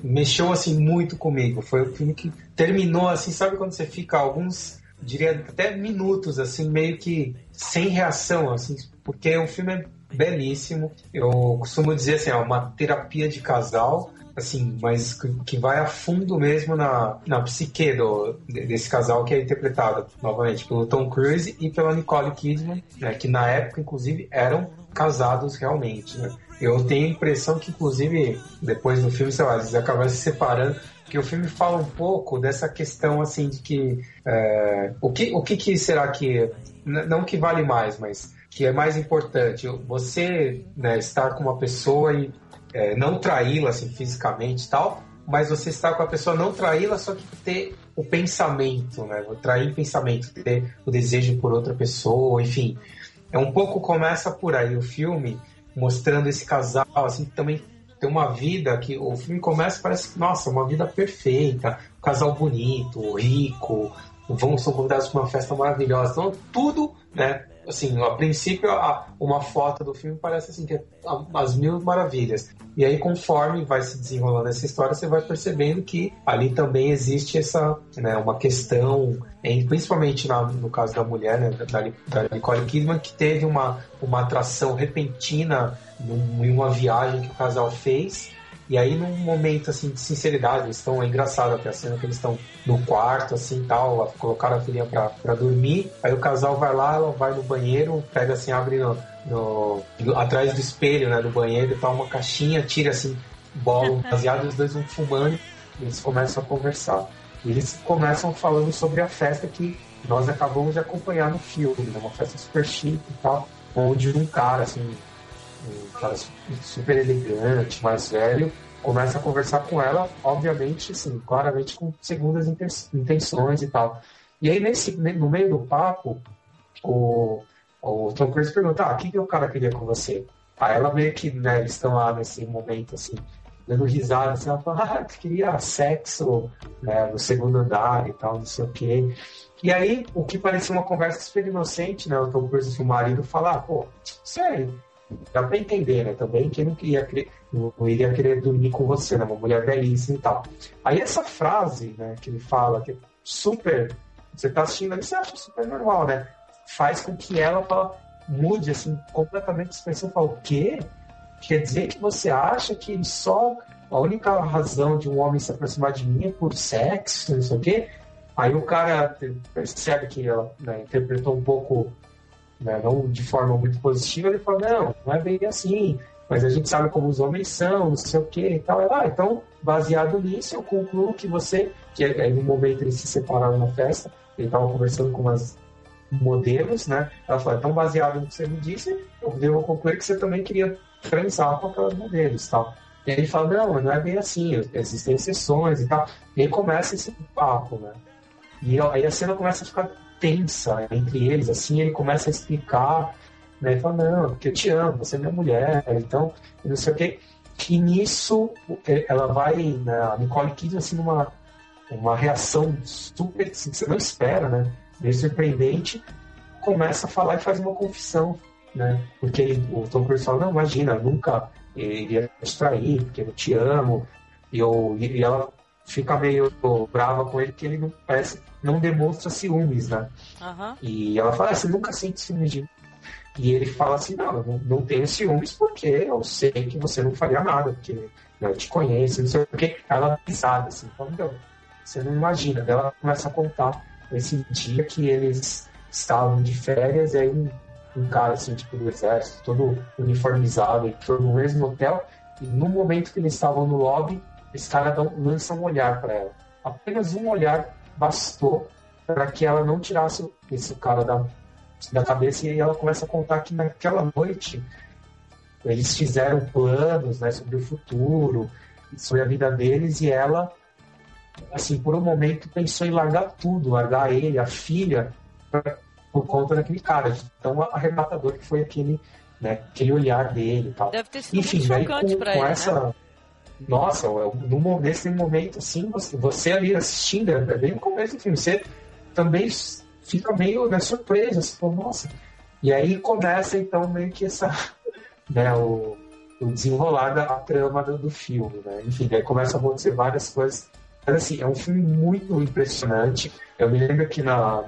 Speaker 4: mexeu assim muito comigo. Foi o filme que terminou assim, sabe quando você fica alguns diria até minutos assim meio que sem reação assim porque o filme é belíssimo. Eu costumo dizer assim, é uma terapia de casal, assim, mas que vai a fundo mesmo na, na psique do, desse casal que é interpretado novamente pelo Tom Cruise e pela Nicole Kidman, né, que na época, inclusive, eram casados realmente. Né? Eu tenho a impressão que, inclusive, depois do filme, sei lá, eles acabaram se separando, porque o filme fala um pouco dessa questão, assim, de que. É, o, que o que, que será que. Não que vale mais, mas que é mais importante, você né, estar com uma pessoa e é, não traí-la assim, fisicamente e tal, mas você estar com a pessoa, não traí-la, só que ter o pensamento, né? Trair o pensamento, ter o desejo por outra pessoa, enfim. É um pouco começa por aí o filme, mostrando esse casal, assim, que também tem uma vida que o filme começa parece, nossa, uma vida perfeita, um casal bonito, rico, vão são convidados para uma festa maravilhosa. Então, tudo, né, assim, a princípio, a, uma foto do filme parece assim, que é as mil maravilhas. E aí, conforme vai se desenrolando essa história, você vai percebendo que ali também existe essa, né, uma questão, em, principalmente na, no caso da mulher, né, da, da Nicole Kidman, que teve uma, uma atração repentina em uma viagem que o casal fez e aí, num momento assim de sinceridade, eles estão é engraçado até a cena que eles estão no quarto, assim tal, colocaram a filhinha pra, pra dormir. Aí o casal vai lá, ela vai no banheiro, pega assim, abre no, no, atrás do espelho, né, do banheiro, tá uma caixinha, tira assim, bola, baseado, os dois vão fumando, e eles começam a conversar. E eles começam falando sobre a festa que nós acabamos de acompanhar no filme, né, uma festa super chique e tal, onde um cara, assim, um cara super elegante, mais velho, começa a conversar com ela, obviamente, assim, claramente com segundas intenções e tal. E aí, nesse, no meio do papo, o, o Tom Cruise pergunta, ah, o que, que o cara queria com você? Aí ela meio que, né, eles estão lá nesse momento, assim, dando risada, assim, ela fala, ah, queria sexo né, no segundo andar e tal, não sei o quê. E aí, o que parecia uma conversa super inocente, né, o Tom Cruise e o marido falar, ah, pô, sério, Dá pra entender, né? Também que não, queria, não iria querer dormir com você, né? Uma mulher belíssima e tal. Aí essa frase, né, que ele fala, que é super. Você tá assistindo ali, você acha super normal, né? Faz com que ela mude, assim, completamente a expressão. Fala, o quê? Quer dizer que você acha que só a única razão de um homem se aproximar de mim é por sexo, não sei o quê? Aí o cara percebe que ela né, interpretou um pouco, né, não de forma muito positiva, ele fala, não, não é bem assim, mas a gente sabe como os homens são, não sei o que e tal. Ah, então, baseado nisso, eu concluo que você, que aí no momento eles se separaram na festa, ele estava conversando com umas modelos, né? Ela falou, então baseado no que você me disse, eu devo concluir que você também queria transar com aquelas modelos tal. E ele fala, não, não é bem assim, existem exceções e tal. E aí começa esse papo, né? E aí a cena começa a ficar tensa entre eles, assim, ele começa a explicar, né? Ele fala, não, porque eu te amo, você é minha mulher, então, não sei o quê. E nisso, ela vai, né, a Nicole Kidman, assim, numa uma reação super, assim, que você não espera, né? Meio surpreendente, começa a falar e faz uma confissão, né? Porque ele, o Tom Cruise fala, não, imagina, nunca iria te trair, porque eu te amo. E, eu, e ela fica meio brava com ele, porque ele não parece, não demonstra ciúmes, né?
Speaker 2: Aham.
Speaker 4: E ela fala, ah, você nunca sente ciúmes de mim. E ele fala assim, não, eu não, tenho ciúmes porque eu sei que você não faria nada, porque eu te conheço, não sei o que. Ela pisada, assim, então, meu, você não imagina. Daí Ela começa a contar esse dia que eles estavam de férias e aí um, um cara, assim, tipo do exército, todo uniformizado, entrou no mesmo hotel e no momento que eles estavam no lobby, esse cara um- lança um olhar para ela. Apenas um olhar bastou para que ela não tirasse esse cara da, da cabeça e aí ela começa a contar que naquela noite eles fizeram planos né, sobre o futuro, sobre a vida deles e ela, assim, por um momento pensou em largar tudo, largar ele, a filha, pra- por conta daquele cara, tão arrebatador que foi aquele, né, aquele olhar dele e tal.
Speaker 2: Deve ter sido
Speaker 4: Enfim,
Speaker 2: muito chocante
Speaker 4: com,
Speaker 2: pra
Speaker 4: com
Speaker 2: ele,
Speaker 4: essa.
Speaker 2: né?
Speaker 4: Nossa, no nesse momento, assim, você, você ali assistindo, é bem no começo do filme, você também fica meio né, surpreso, você fala, nossa. E aí começa, então, meio que essa. Né, o, o desenrolar da trama do, do filme, né? Enfim, aí começa a acontecer várias coisas. Mas, assim, é um filme muito impressionante. Eu me lembro que na,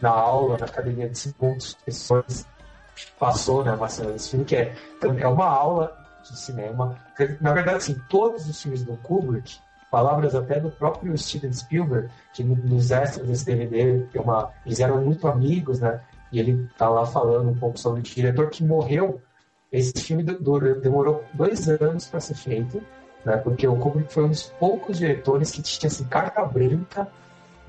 Speaker 4: na aula, na academia de segundos, pessoas passou, né, Marcelo, esse filme que é, é uma aula de cinema. Na verdade, assim, todos os filmes do Kubrick, palavras até do próprio Steven Spielberg, que no- nos extras desse DVD, tem uma, eles eram muito amigos, né? E ele tá lá falando um pouco sobre o diretor que morreu. Esse filme demorou dois anos para ser feito, né? Porque o Kubrick foi um dos poucos diretores que tinha assim, carta branca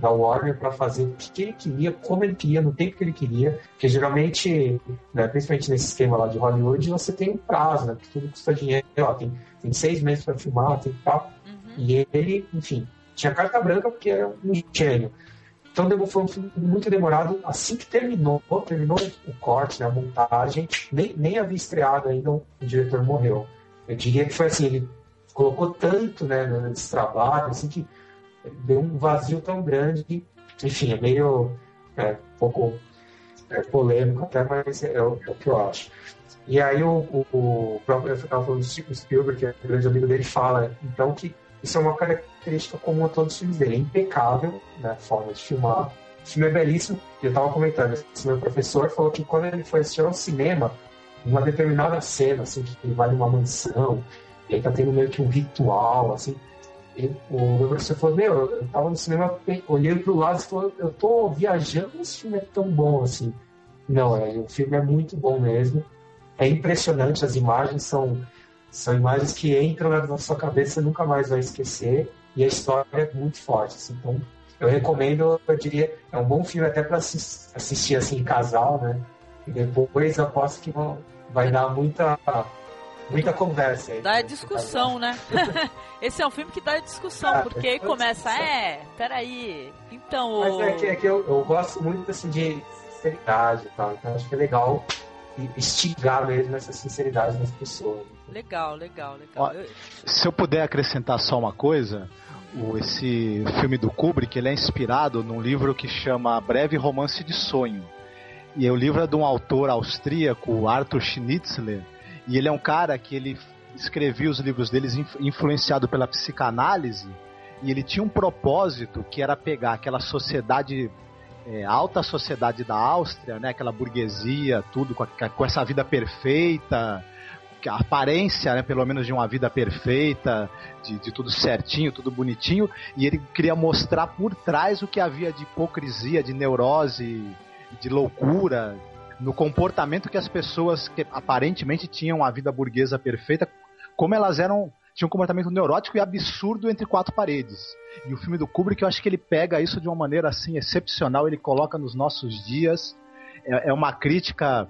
Speaker 4: da Warner para fazer o que ele queria, como ele queria, no tempo que ele queria, porque geralmente, né, principalmente nesse esquema lá de Hollywood, você tem um prazo, né, porque tudo custa dinheiro, ó, tem, tem seis meses para filmar, tem tal.
Speaker 2: Uhum.
Speaker 4: E ele, enfim, tinha carta branca porque era um gênio. Então foi um filme muito demorado. Assim que terminou, terminou o corte, né, a montagem, nem, nem havia estreado ainda, o diretor morreu. Eu diria que foi assim, ele colocou tanto né, nesse trabalho, assim, que deu um vazio tão grande que, enfim, é meio é, um pouco é, polêmico até, mas é, é o que eu acho. E aí o, o, o próprio falando do Steven Spielberg, que é um grande amigo dele, fala então que isso é uma característica comum a todos os filmes dele. É impecável, né, a forma de filmar. O filme é belíssimo. Eu estava comentando, esse meu professor falou que quando ele foi assistir ao cinema, uma determinada cena, assim, que ele vai numa mansão, e aí tá tendo meio que um ritual, assim, o professor falou, meu, eu tava no cinema olhando pro lado e falou, eu tô viajando, esse filme é tão bom assim. Não, é, o filme é muito bom mesmo. É impressionante, as imagens são, são imagens que entram na sua cabeça e nunca mais vai esquecer. E a história é muito forte. assim. então, eu recomendo, eu diria, é um bom filme até para assistir assim em casal, né? E depois aposto que vão, vai dar muita, muita conversa. aí
Speaker 2: Dá discussão, né? Esse é um filme que dá discussão,
Speaker 4: Ah,
Speaker 2: porque aí começa,
Speaker 4: discussão.
Speaker 2: é, peraí. Então,
Speaker 4: Mas
Speaker 2: o.
Speaker 4: é que, é que eu, eu gosto muito assim, de sinceridade e tal. Então acho que é legal instigar mesmo essa sinceridade nas pessoas.
Speaker 2: Legal, legal, legal.
Speaker 3: Se eu puder acrescentar só uma coisa, o- esse filme do Kubrick ele é inspirado num livro que chama Breve Romance de Sonho. E o livro é de um autor austríaco, Arthur Schnitzler, e ele é um cara que ele escrevia os livros deles inf- influenciado pela psicanálise, e ele tinha um propósito que era pegar aquela sociedade é, alta sociedade da Áustria, né, aquela burguesia, tudo com, a- com essa vida perfeita, a aparência, né, pelo menos de uma vida perfeita, de, de, tudo certinho, tudo bonitinho, e ele queria mostrar por trás o que havia de hipocrisia, de neurose, de loucura, no comportamento que as pessoas que aparentemente tinham a vida burguesa perfeita, como elas eram tinham um comportamento neurótico e absurdo entre quatro paredes. E o filme do Kubrick, eu acho que ele pega isso de uma maneira assim excepcional, ele coloca nos nossos dias. É, é uma crítica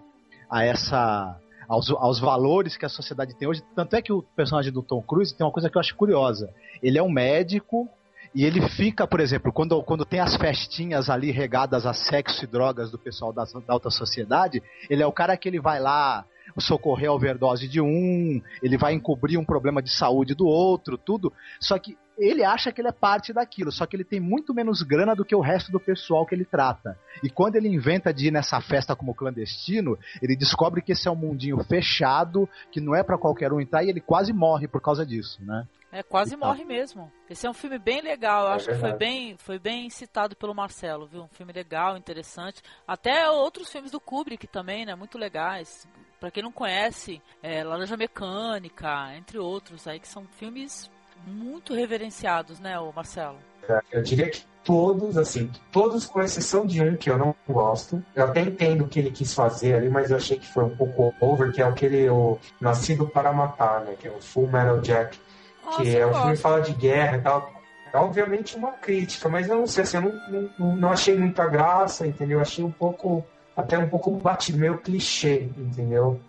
Speaker 3: a essa aos, aos valores que a sociedade tem hoje. Tanto é que o personagem do Tom Cruise tem uma coisa que eu acho curiosa. Ele é um médico e ele fica, por exemplo, quando, quando tem as festinhas ali regadas a sexo e drogas do pessoal da, da alta sociedade, ele é o cara que ele vai lá socorrer a overdose de um, ele vai encobrir um problema de saúde do outro, tudo. Só que ele acha que ele é parte daquilo, só que ele tem muito menos grana do que o resto do pessoal que ele trata. E quando ele inventa de ir nessa festa como clandestino, ele descobre que esse é um mundinho fechado, que não é para qualquer um entrar e ele quase morre por causa disso, né?
Speaker 2: É, quase morre mesmo. Esse é um filme bem legal, eu é acho que foi bem, foi bem citado pelo Marcelo, viu? Um filme legal, interessante. Até outros filmes do Kubrick também, né? Muito legais. Para quem não conhece, é, Laranja Mecânica, entre outros, aí que são filmes muito reverenciados, né, o Marcelo?
Speaker 4: É, eu diria que todos, assim, todos com exceção de um que eu não gosto. Eu até entendo o que ele quis fazer ali, mas eu achei que foi um pouco over, que é aquele o Nascido para Matar, né? Que é o Full Metal Jack. Nossa, que é um filme que fala de guerra e tal. É obviamente uma crítica, mas eu não sei, assim, eu não, não, não achei muita graça, entendeu? Eu achei um pouco até um pouco batido, meio clichê, entendeu?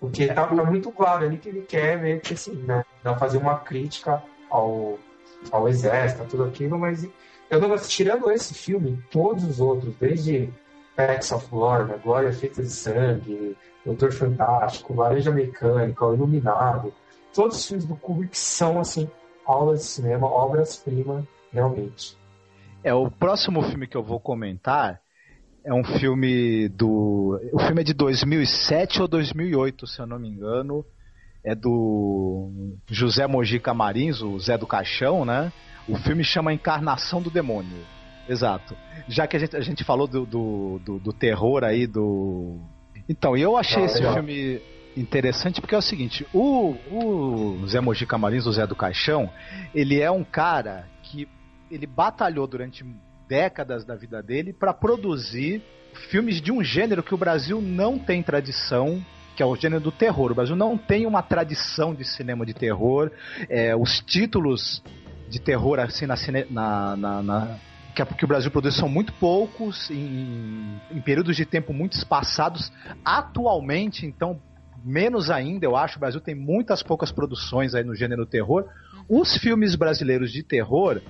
Speaker 4: Porque tá, tá muito claro ali que ele quer meio que assim, né? Não fazer uma crítica ao, ao exército, tudo aquilo, mas eu não tirando esse filme, todos os outros, desde Pets of Glory, né? Glória Feita de Sangue, Doutor Fantástico, Laranja Mecânica, O Iluminado, todos os filmes do Kubrick são assim, aulas de cinema, obras-prima, realmente.
Speaker 3: É, o próximo filme que eu vou comentar é um filme do. O filme é de 2007 ou 2008, se eu não me engano. É do José Mojica Marins, o Zé do Caixão, né? O filme chama Encarnação do Demônio. Exato. Já que a gente, a gente falou do, do, do, do terror aí, do. Então, eu achei ah, esse filme interessante porque é o seguinte: o, o Zé Mojica Marins, o Zé do Caixão, ele é um cara que ele batalhou durante décadas da vida dele para produzir filmes de um gênero que o Brasil não tem tradição que é o gênero do terror. O Brasil não tem uma tradição de cinema de terror. É, os títulos de terror assim na, na, na, na que, que, o Brasil produz são muito poucos em, em períodos de tempo muito espaçados. Atualmente, então, menos ainda, eu acho. O Brasil tem muitas poucas produções aí no gênero terror. Os filmes brasileiros de terror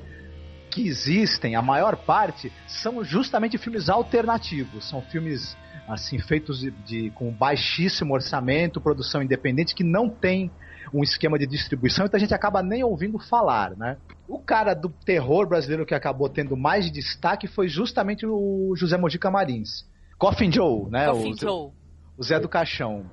Speaker 3: que existem, a maior parte, são justamente filmes alternativos. São filmes assim feitos de, de, com baixíssimo orçamento, produção independente, que não tem um esquema de distribuição, então a gente acaba nem ouvindo falar, né? O cara do terror brasileiro que acabou tendo mais de destaque foi justamente o José Mojica Marins. Coffin Joe, né?
Speaker 2: Coffin o, Joe.
Speaker 3: o Zé do Caixão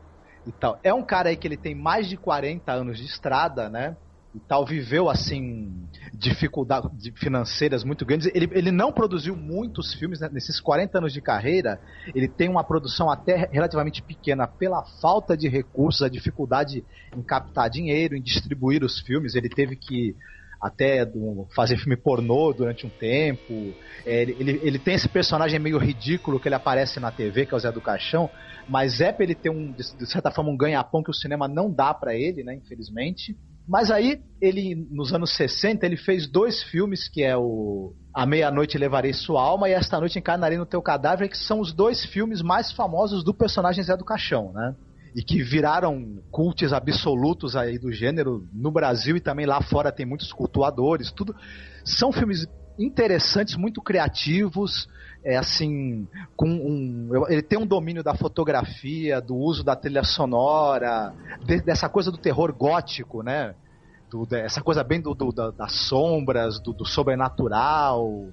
Speaker 3: É um cara aí que ele tem mais de 40 anos de estrada, né? e tal, viveu assim dificuldades financeiras muito grandes. Ele, ele não produziu muitos filmes né? nesses 40 anos de carreira. Ele tem uma produção até relativamente pequena pela falta de recursos, a dificuldade em captar dinheiro, em distribuir os filmes. Ele teve que até do, fazer filme pornô durante um tempo. É, ele, ele, tem esse personagem meio ridículo que ele aparece na TV, que é o Zé do Caixão, mas é pra ele ter um, de certa forma, um ganha-pão que o cinema não dá para ele, né, infelizmente. Mas aí, ele, nos anos 60, ele fez dois filmes, que é o A Meia-Noite Levarei Sua Alma e Esta Noite Encarnarei no Teu Cadáver, que são os dois filmes mais famosos do personagem Zé do Caixão, né? E que viraram cultos absolutos aí do gênero no Brasil e também lá fora tem muitos cultuadores, tudo. São filmes interessantes, muito criativos, é assim, com um, ele tem um domínio da fotografia, do uso da trilha sonora, de, dessa coisa do terror gótico, né? Do, essa coisa bem do, do da, das sombras, do, do sobrenatural,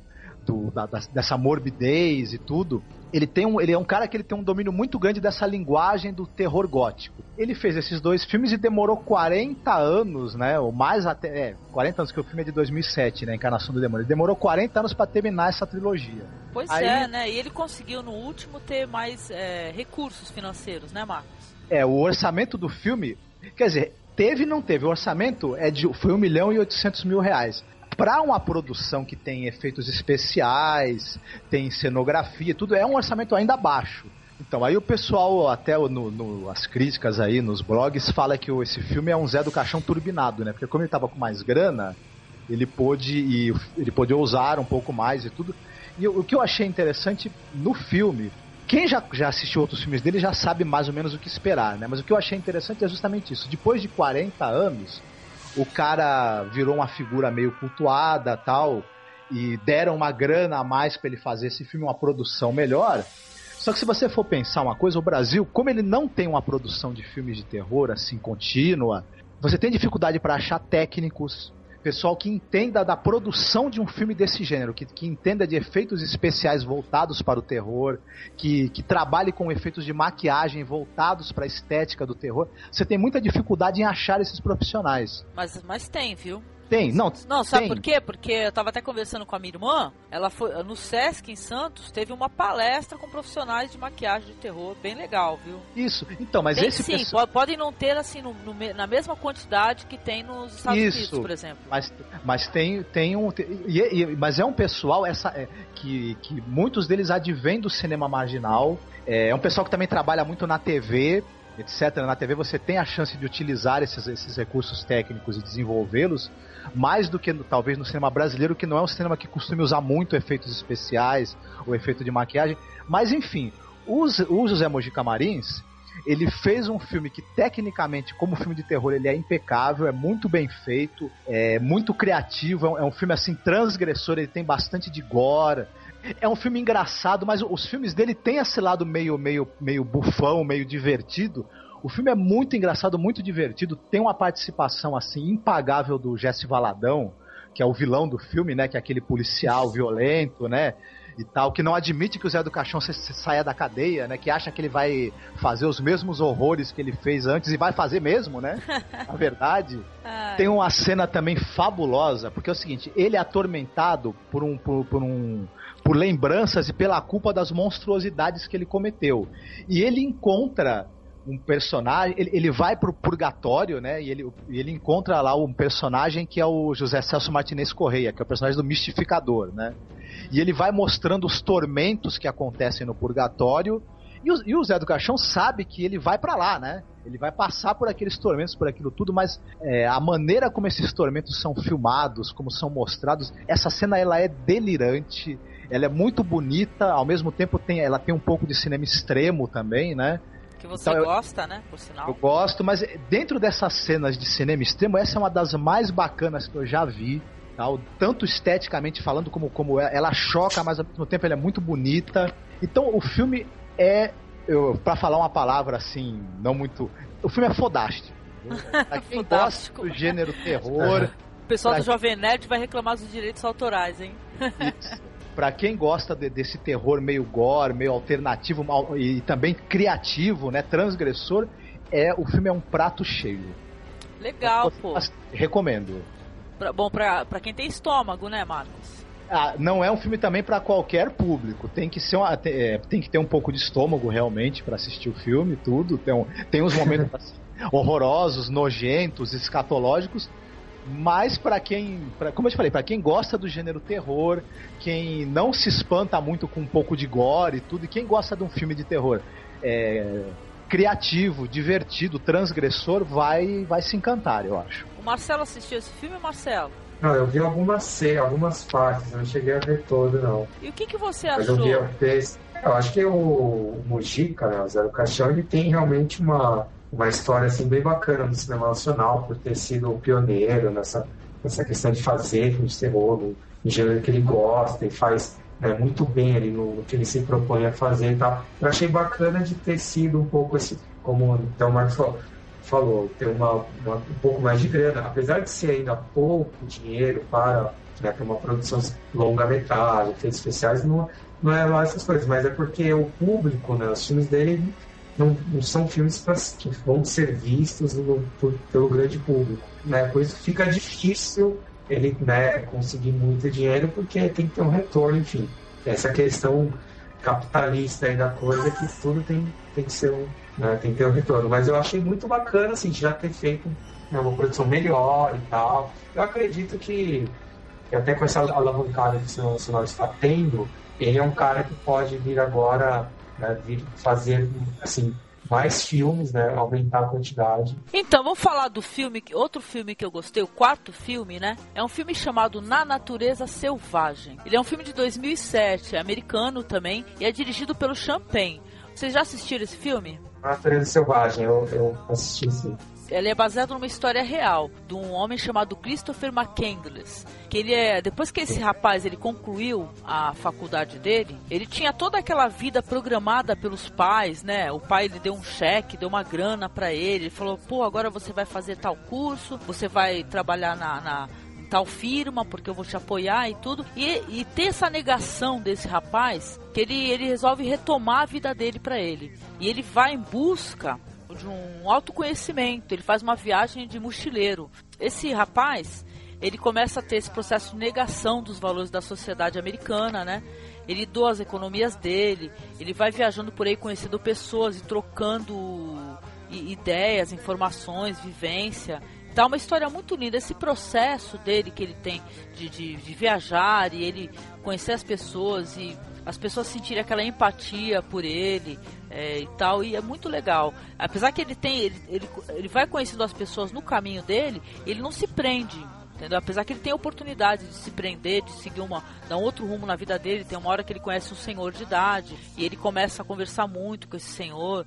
Speaker 3: do, da, dessa morbidez e tudo ele tem um, ele é um cara que ele tem um domínio muito grande dessa linguagem do terror gótico. Ele fez esses dois filmes e demorou 40 anos, né? Ou mais até, é, 40 anos que o filme é de 2007, né, Encarnação do Demônio. Ele demorou 40 anos para terminar essa trilogia.
Speaker 2: Pois Aí, é, né? E ele conseguiu no último ter mais é, recursos financeiros, né, Marcos?
Speaker 3: É, o orçamento do filme Quer dizer, teve não teve. O orçamento é de, foi 1 milhão e 800 mil reais. Para uma produção que tem efeitos especiais, tem cenografia, tudo é um orçamento ainda baixo. Então, aí o pessoal, até no, no, as críticas aí nos blogs, fala que esse filme é um Zé do Caixão turbinado, né? Porque como ele tava com mais grana, ele pôde, e, ele pôde ousar um pouco mais e tudo. E o, o que eu achei interessante no filme, quem já, já assistiu outros filmes dele já sabe mais ou menos o que esperar, né? Mas o que eu achei interessante é justamente isso. Depois de 40 anos, o cara virou uma figura meio cultuada tal, e deram uma grana a mais para ele fazer esse filme, uma produção melhor. Só que se você for pensar uma coisa, o Brasil, como ele não tem uma produção de filmes de terror assim contínua, você tem dificuldade para achar técnicos, pessoal que entenda da produção de um filme desse gênero, que, que entenda de efeitos especiais voltados para o terror, que, que trabalhe com efeitos de maquiagem voltados para a estética do terror. Você tem muita dificuldade em achar esses profissionais.
Speaker 2: Mas, mas tem, viu?
Speaker 3: Tem, não.
Speaker 2: Não, sabe
Speaker 3: tem.
Speaker 2: por quê? Porque eu tava até conversando com a minha irmã, ela foi no Sesc em Santos, teve uma palestra com profissionais de maquiagem de terror, bem legal, viu?
Speaker 3: Isso. Então, mas
Speaker 2: tem,
Speaker 3: esse
Speaker 2: sim, podem não ter assim no- no na mesma quantidade que tem nos Estados
Speaker 3: Isso.
Speaker 2: Unidos, por exemplo.
Speaker 3: Mas, mas tem, tem um. tem- e- e- mas é um pessoal essa, é, que, que muitos deles advêm do cinema marginal. É, é um pessoal que também trabalha muito na TV, etc. Na TV você tem a chance de utilizar esses, esses recursos técnicos e desenvolvê-los, mais do que talvez no cinema brasileiro, que não é um cinema que costume usar muito efeitos especiais ou efeito de maquiagem. Mas enfim, o, o José Mojica Marins, ele fez um filme que tecnicamente, como filme de terror, ele é impecável, é muito bem feito, é muito criativo, é um, é um filme assim transgressor, ele tem bastante de gore. É um filme engraçado, mas os filmes dele têm esse lado meio meio meio bufão, meio divertido. O filme é muito engraçado, muito divertido, tem uma participação assim impagável do Jesse Valadão, que é o vilão do filme, né, que é aquele policial violento, né? e tal, que não admite que o Zé do Caixão se, se saia da cadeia, né? Que acha que ele vai fazer os mesmos horrores que ele fez antes e vai fazer mesmo, né? Na verdade. Tem uma cena também fabulosa, porque é o seguinte, ele é atormentado por um por, por um por lembranças e pela culpa das monstruosidades que ele cometeu. E ele encontra um personagem, ele, ele vai pro purgatório, né? E ele, ele encontra lá um personagem que é o José Celso Martinez Correia, que é o personagem do Mistificador, né? E ele vai mostrando os tormentos que acontecem no purgatório. E o, e o Zé do Caixão sabe que ele vai para lá, né? Ele vai passar por aqueles tormentos, por aquilo tudo, mas é, a maneira como esses tormentos são filmados, como são mostrados, essa cena ela é delirante, ela é muito bonita, ao mesmo tempo tem, ela tem um pouco de cinema extremo também, né?
Speaker 2: Que você
Speaker 3: Então, eu-
Speaker 2: gosta, né? Por sinal.
Speaker 3: Eu gosto, mas dentro dessas cenas de cinema extremo, essa é uma das mais bacanas que eu já vi. Tal, tanto esteticamente falando como, como ela, ela choca, mas ao mesmo tempo ela é muito bonita. Então o filme é, eu, pra falar uma palavra assim, não muito. O filme é fodástico. Pra quem gosta
Speaker 2: Fodástico.
Speaker 3: do gênero terror,
Speaker 2: O pessoal
Speaker 3: Pra-
Speaker 2: do Jovem Nerd vai reclamar dos direitos autorais, hein?
Speaker 3: Pra quem gosta de- desse terror meio gore, meio alternativo mal- e também criativo, né, transgressor, é o filme é um prato cheio.
Speaker 2: Legal, pô.
Speaker 3: Recomendo.
Speaker 2: Pra- bom, pra, pra quem tem estômago, né, Marcos?
Speaker 3: Ah, não é um filme também pra qualquer público. Tem que ser uma, tem, é, tem que ter um pouco de estômago realmente pra assistir o filme, tudo. Tem, um- tem uns momentos horrorosos, nojentos, escatológicos. Mas pra quem, pra, como eu te falei, pra quem gosta do gênero terror, quem não se espanta muito com um pouco de gore e tudo, e quem gosta de um filme de terror é, criativo, divertido, transgressor, vai, vai se encantar, eu acho.
Speaker 2: O Marcelo assistiu esse filme, Marcelo?
Speaker 4: Não, eu vi algumas ce- algumas partes, eu não cheguei a ver todo, não.
Speaker 2: E o que, que você
Speaker 4: Mas eu
Speaker 2: achou?
Speaker 4: vi eu, fez- eu acho que o, o Mujica, né, o Zé do Caixão, ele tem realmente uma, uma história assim, bem bacana no cinema nacional, por ter sido o pioneiro nessa, nessa questão de fazer filme de terror, no, gênero que ele gosta e faz né, muito bem ali no, no que ele se propõe a fazer e tal. Eu achei bacana de ter sido um pouco esse, como então, o Marcos falou, falou, ter uma, uma- um pouco mais de grana, apesar de ser ainda pouco dinheiro para, né, para uma produção longa-metragem, efeitos especiais, não, não é lá essas coisas, mas é porque o público, né, os filmes dele não, não são filmes pra, que vão ser vistos no- por- pelo grande público, né, por isso que fica difícil ele né, conseguir muito dinheiro, porque tem que ter um retorno, enfim. Essa questão capitalista aí da coisa que tudo tem, tem que ser um, né, tem que ter um retorno. Mas eu achei muito bacana, assim, já ter feito né, uma produção melhor e tal. Eu acredito que, que até com essa alavancada que o senhor está tendo, ele é um cara que pode vir agora né, vir fazer, assim, mais filmes, né? Aumentar a quantidade.
Speaker 2: Então, vamos falar do filme, outro filme que eu gostei, o quarto filme, né? É um filme chamado Na Natureza Selvagem. Ele é um filme de 2007, é americano também, e é dirigido pelo Champagne. Vocês já assistiram esse filme?
Speaker 4: Na Natureza Selvagem, eu, eu assisti sim.
Speaker 2: Ele é baseado numa história real de um homem chamado Christopher McCandless. Que ele é depois que esse rapaz ele concluiu a faculdade dele, ele tinha toda aquela vida programada pelos pais, né? O pai lhe deu um cheque, deu uma grana para ele, ele falou: "Pô, agora você vai fazer tal curso, você vai trabalhar na, na tal firma, porque eu vou te apoiar e tudo. E, e ter essa negação desse rapaz, que ele, ele resolve retomar a vida dele para ele. E ele vai em busca de um autoconhecimento, ele faz uma viagem de mochileiro. Esse rapaz, ele começa a ter esse processo de negação dos valores da sociedade americana, né? Ele doa as economias dele, ele vai viajando por aí conhecendo pessoas e trocando ideias, informações, vivência. Tá uma história muito linda. Esse processo dele que ele tem de, de, de viajar e ele conhecer as pessoas e as pessoas sentirem aquela empatia por ele é, e tal, e é muito legal. Apesar que ele tem, ele, ele, ele vai conhecendo as pessoas no caminho dele, ele não se prende, entendeu? Apesar que ele tem a oportunidade de se prender, de seguir uma, dar um outro rumo na vida dele, tem uma hora que ele conhece um senhor de idade, e ele começa a conversar muito com esse senhor.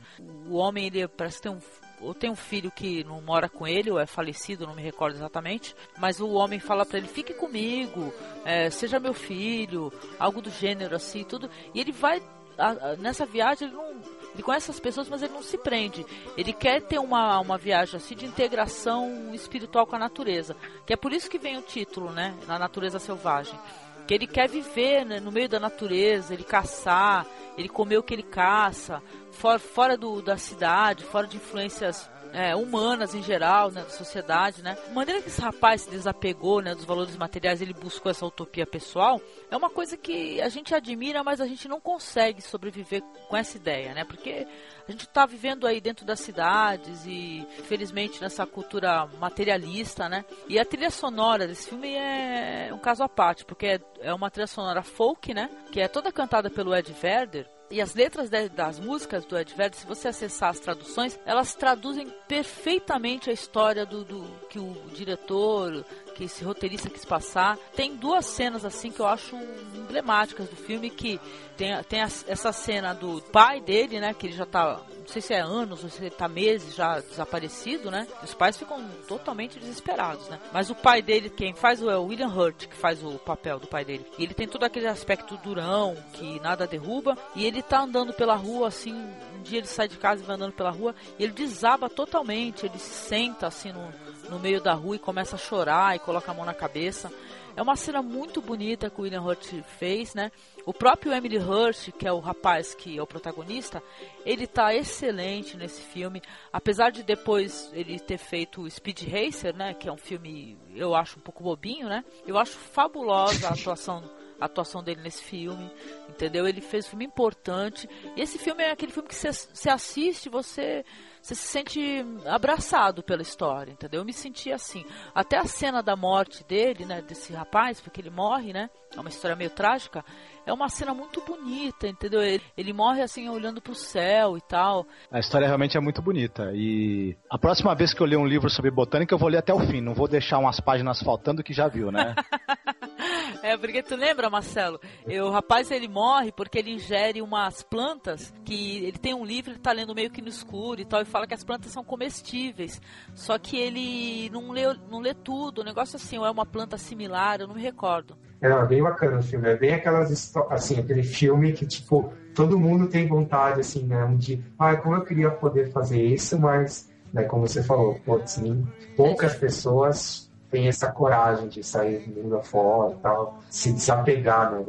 Speaker 2: O homem, ele parece ter um ou tem um filho que não mora com ele, ou é falecido, não me recordo exatamente, mas o homem fala para ele, fique comigo, é, seja meu filho, algo do gênero assim, tudo, e ele vai, a, a, nessa viagem, ele não, ele conhece as pessoas, mas ele não se prende. Ele quer ter uma, uma viagem assim de integração espiritual com a natureza. Que é por isso que vem o título, né? Na natureza selvagem. Que ele quer viver né, no meio da natureza, ele caçar, ele comer o que ele caça, fora, fora do, da cidade, fora de influências é, humanas em geral, né, da sociedade, né? A maneira que esse rapaz se desapegou, né, dos valores materiais, ele buscou essa utopia pessoal, é uma coisa que a gente admira, mas a gente não consegue sobreviver com essa ideia, né? Porque a gente está vivendo aí dentro das cidades e, felizmente, nessa cultura materialista, né? E a trilha sonora desse filme é um caso à parte, porque é uma trilha sonora folk, né? Que é toda cantada pelo Ed Vedder, e as letras de, das músicas do Ed Vedder, se você acessar as traduções, elas traduzem perfeitamente a história do, do que o diretor, que esse roteirista quis passar. Tem duas cenas assim que eu acho emblemáticas do filme que tem, tem essa cena do pai dele, né, que ele já tá não sei se é anos ou se ele tá meses já desaparecido, né? Os pais ficam totalmente desesperados, né? Mas o pai dele, quem faz é o William Hurt, que faz o papel do pai dele. E ele tem todo aquele aspecto durão, que nada derruba, e ele tá andando pela rua assim, um dia ele sai de casa e vai andando pela rua, e ele desaba totalmente, ele se senta assim no, no meio da rua e começa a chorar e coloca a mão na cabeça. É uma cena muito bonita que o William Hurt fez, né? O próprio Emily Hurt, que é o rapaz que é o protagonista, ele tá excelente nesse filme. Apesar de depois ele ter feito Speed Racer, né? Que é um filme, eu acho um pouco bobinho, né? Eu acho fabulosa a atuação a atuação dele nesse filme, entendeu? Ele fez um filme importante. E esse filme é aquele filme que você assiste, você você se sente abraçado pela história, entendeu? Eu me senti assim. Até a cena da morte dele, né, desse rapaz, porque ele morre, né? É uma história meio trágica. É uma cena muito bonita, entendeu? Ele, ele morre assim olhando pro céu e tal.
Speaker 3: A história realmente é muito bonita. E a próxima vez que eu ler um livro sobre botânica, eu vou ler até o fim. Não vou deixar umas páginas faltando que já viu, né?
Speaker 2: É, porque tu lembra, Marcelo? o rapaz ele morre porque ele ingere umas plantas que ele tem um livro, ele tá lendo meio que no escuro e tal, e fala que as plantas são comestíveis. Só que ele não lê, não lê tudo, o negócio assim, ou é uma planta similar, eu não me recordo.
Speaker 4: É, é bem bacana o filme, é bem aquelas assim, aquele filme que, tipo, todo mundo tem vontade, assim, né? De, ah, como eu queria poder fazer isso, mas, né, como você falou, putz, poucas pessoas tem essa coragem de sair do mundo afora e tal, se desapegar, né,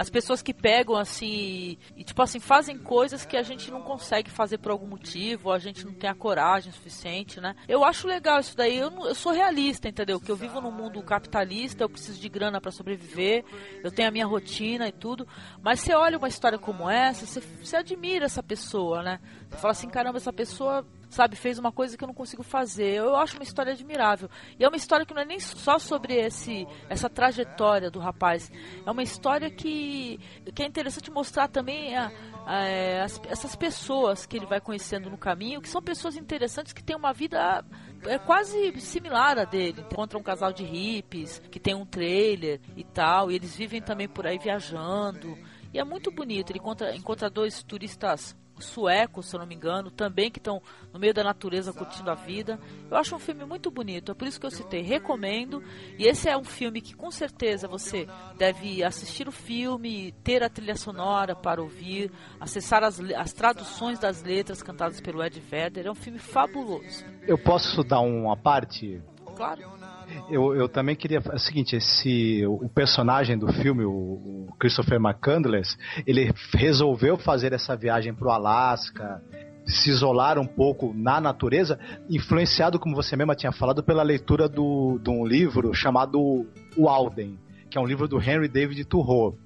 Speaker 2: as pessoas que pegam assim e tipo assim fazem coisas que a gente não consegue fazer por algum motivo, a gente não tem a coragem suficiente, né? Eu acho legal isso daí. Eu, não, eu sou realista, entendeu? Que eu vivo num mundo capitalista, eu preciso de grana para sobreviver, eu tenho a minha rotina e tudo. Mas você olha uma história como essa, você, você admira essa pessoa, né? Você fala assim, caramba, essa pessoa sabe, fez uma coisa que eu não consigo fazer. Eu acho uma história admirável. E é uma história que não é nem só sobre esse, essa trajetória do rapaz. É uma história que, que é interessante mostrar também a, a, as, essas pessoas que ele vai conhecendo no caminho, que são pessoas interessantes que têm uma vida é quase similar a dele. Encontra um casal de hippies que tem um trailer e tal, e eles vivem também por aí viajando. E é muito bonito. Ele encontra, encontra dois turistas suecos, se eu não me engano, também que estão no meio da natureza curtindo a vida. Eu acho um filme muito bonito, é por isso que eu citei, recomendo. E esse é um filme que com certeza você deve assistir o filme, ter a trilha sonora para ouvir, acessar as, as traduções das letras cantadas pelo Ed Vedder. É um filme fabuloso.
Speaker 3: Eu posso dar uma parte?
Speaker 2: Claro.
Speaker 3: Eu, eu também queria. É o seguinte, esse, o personagem do filme, o, o Christopher McCandless, ele resolveu fazer essa viagem para o Alasca, se isolar um pouco na natureza, influenciado, como você mesma tinha falado, pela leitura do, de um livro chamado O Alden, que é um livro do Henry David Thoreau.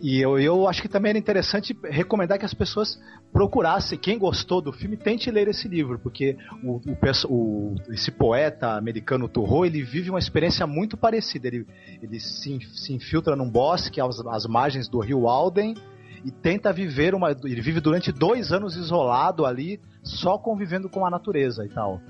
Speaker 3: E eu, eu acho que também era interessante recomendar que as pessoas procurassem, quem gostou do filme, tente ler esse livro, porque o, o, o esse poeta americano Thoreau, ele vive uma experiência muito parecida. Ele, ele se, se infiltra num bosque às, às margens do rio Alden e tenta viver uma. Ele vive durante dois anos isolado ali, só convivendo com a natureza e tal.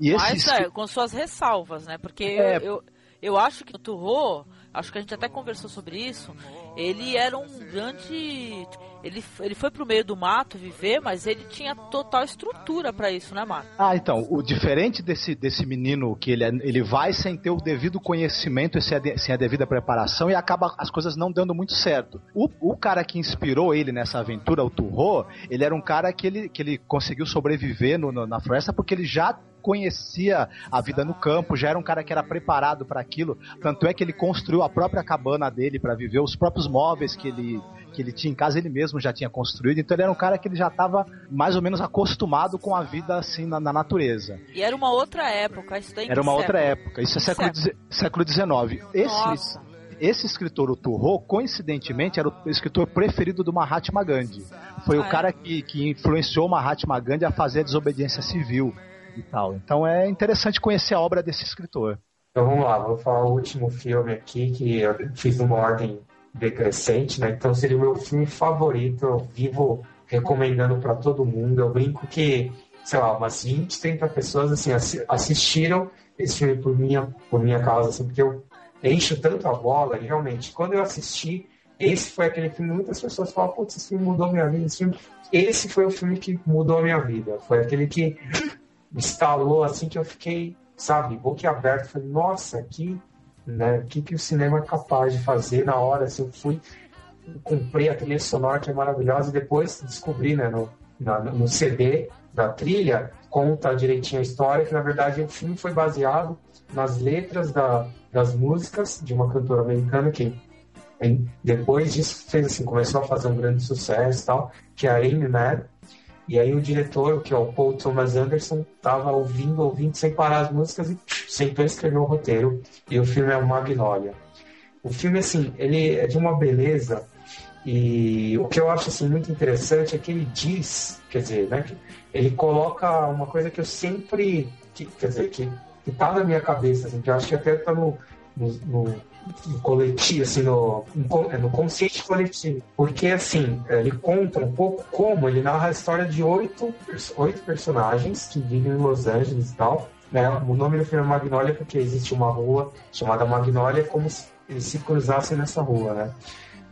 Speaker 3: E
Speaker 2: Mas é, com suas ressalvas, né? Porque é... eu, eu, eu acho que o Thoreau acho que a gente até conversou sobre isso. Ele era um grande. Ele, ele foi pro meio do mato viver, mas ele tinha total estrutura para isso, né, Marco?
Speaker 3: Ah, então, o diferente desse, desse menino que ele, é, ele vai sem ter o devido conhecimento sem a, sem a devida preparação e acaba as coisas não dando muito certo. O, o cara que inspirou ele nessa aventura, o Turro, ele era um cara que ele, que ele conseguiu sobreviver no, no, na floresta porque ele já conhecia a vida no campo, já era um cara que era preparado para aquilo. Tanto é que ele construiu a própria cabana dele para viver, os próprios móveis que ele, que ele tinha em casa, ele mesmo já tinha construído. Então ele era um cara que ele já estava mais ou menos acostumado com a vida assim na, na natureza.
Speaker 2: E era uma outra época, isso daí
Speaker 3: Era uma século? outra época, isso é século, século XIX. Esse. Esse escritor, o Turro, coincidentemente, era o escritor preferido do Mahatma Gandhi. Foi ah, o cara é? que, que influenciou o Mahatma Gandhi a fazer a desobediência civil e tal. Então é interessante conhecer a obra desse escritor.
Speaker 4: Então vamos lá, vou falar o último filme aqui que eu fiz uma ordem decrescente, né? Então seria o meu filme favorito, eu vivo recomendando para todo mundo. Eu brinco que, sei lá, umas 20, 30 pessoas assim assistiram esse filme por minha, por minha causa, assim, porque eu encho tanto a bola e realmente, quando eu assisti, esse foi aquele filme, muitas pessoas falam, putz, esse filme mudou minha vida, esse filme... Esse foi o filme que mudou a minha vida. Foi aquele que instalou assim que eu fiquei, sabe, boquiaberto. Falei, nossa, que, né, que, que o cinema é capaz de fazer na hora. Assim, eu fui, comprei a trilha sonora que é maravilhosa e depois descobri, né, no, na, no CD da trilha, conta direitinho a história, que na verdade o filme foi baseado nas letras da, das músicas de uma cantora americana que depois disso fez assim, começou a fazer um grande sucesso tal, que é a Amy Mann, e aí o diretor, que é o Paul Thomas Anderson, estava ouvindo, ouvindo sem parar as músicas e sentou e escreveu o roteiro. E o filme é o Magnolia. O filme, assim, ele é de uma beleza e o que eu acho assim muito interessante é que ele diz, quer dizer, né, ele coloca uma coisa que eu sempre, que, quer dizer, que, que tá na minha cabeça, assim, que eu acho que até tá no, no no coletivo, assim, no, no consciente coletivo. Porque, assim, ele conta um pouco como ele narra a história de oito, oito personagens que vivem em Los Angeles e tal. Né? O nome do filme é Magnolia porque existe uma rua chamada Magnolia como se eles se cruzassem nessa rua, né?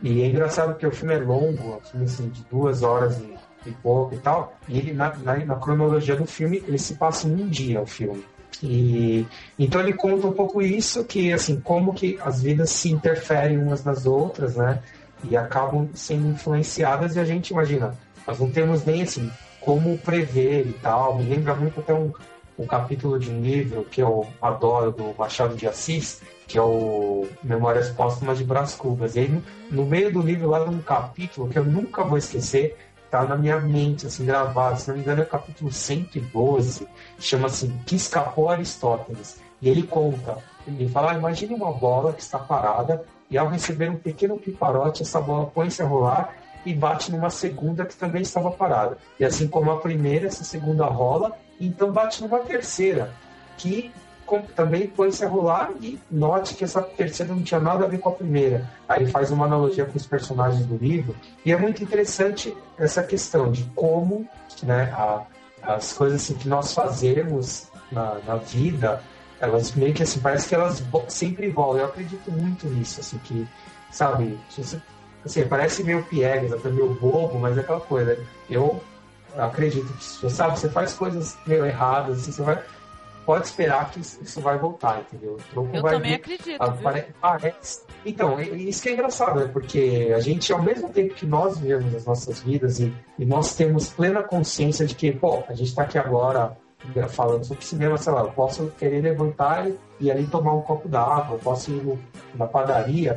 Speaker 4: E é engraçado porque o filme é longo, um filme assim, de duas horas e, e pouco e tal. E ele, na, na, na cronologia do filme, ele se passa em um dia, o filme. E então ele conta um pouco isso, que assim, como que as vidas se interferem umas nas outras, né? E acabam sendo influenciadas e a gente imagina, nós não temos nem assim como prever e tal. Me lembra muito até um, um capítulo de um livro que eu adoro, do Machado de Assis, que é o Memórias Póstumas de Brás Cubas. E aí, no meio do livro, lá num capítulo que eu nunca vou esquecer, tá na minha mente, assim, gravado. Se não me engano, é o capítulo 112, chama-se Que escapou Aristóteles. E ele conta, ele fala, ah, imagine uma bola que está parada e ao receber um pequeno piparote, essa bola põe-se a rolar e bate numa segunda que também estava parada. E assim como a primeira, essa segunda rola, então bate numa terceira, que também a rolar e note que essa terceira não tinha nada a ver com a primeira. Aí faz uma analogia com os personagens do livro e é muito interessante essa questão de como né, a, as coisas assim, que nós fazemos na, na vida, elas meio que assim, parece que elas sempre voltam. Eu acredito muito nisso, assim, que, sabe, Assim, parece meio piegas, até meio bobo, mas é aquela coisa. Eu acredito que, sabe, você faz coisas meio erradas, assim, você vai. Pode esperar que isso vai voltar, entendeu?
Speaker 2: eu
Speaker 4: vai
Speaker 2: também vir, acredito.
Speaker 4: Apare... Parece... Então, isso que é engraçado, né? Porque a gente, ao mesmo tempo que nós vivemos as nossas vidas e, e nós temos plena consciência de que, pô, a gente está aqui agora falando sobre cinema, sei lá, eu posso querer levantar e ali tomar um copo d'água, eu posso ir na padaria,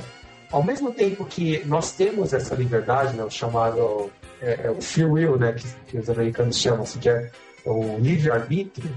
Speaker 4: ao mesmo tempo que nós temos essa liberdade, né, o chamado é, é o free will, né, que, que, os americanos chamam, assim, que é o livre-arbítrio,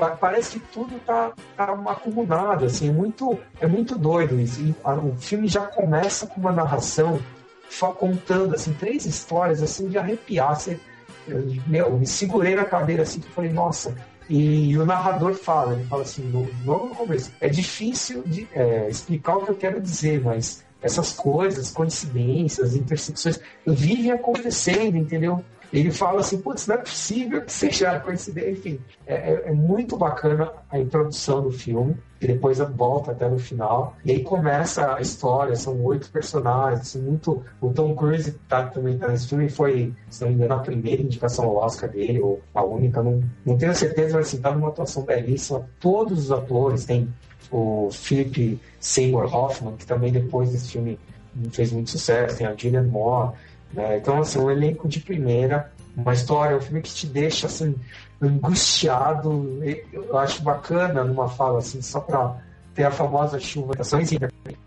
Speaker 4: parece que tudo tá, tá acumulado, assim, é muito, é muito doido isso. E a, o filme já começa com uma narração só contando, assim, três histórias, assim, de arrepiar. Você, eu, meu, me segurei na cadeira, assim, que falei, nossa... E, e, o narrador fala, ele fala assim, logo no começo, é difícil de é, explicar o que eu quero dizer, mas essas coisas, coincidências, intersecções, vivem acontecendo, entendeu? Ele fala assim, putz, não é possível que seja coincidência. Enfim, é, é, é, muito bacana a introdução do filme, e depois volta até no final. E aí começa a história, são oito personagens, assim, muito. O Tom Cruise tá, também tá nesse filme, foi, se não me engano, a primeira indicação ao Oscar dele, ou a única, não, não tenho certeza, mas assim, tá numa atuação belíssima. Todos os atores, tem o Philip Seymour Hoffman, que também depois desse filme fez muito sucesso, tem a Julianne Moore. Né? Então, assim, um elenco de primeira, uma história, um filme que te deixa, assim, angustiado. Eu acho bacana numa fala, assim, só para ter a famosa chuva.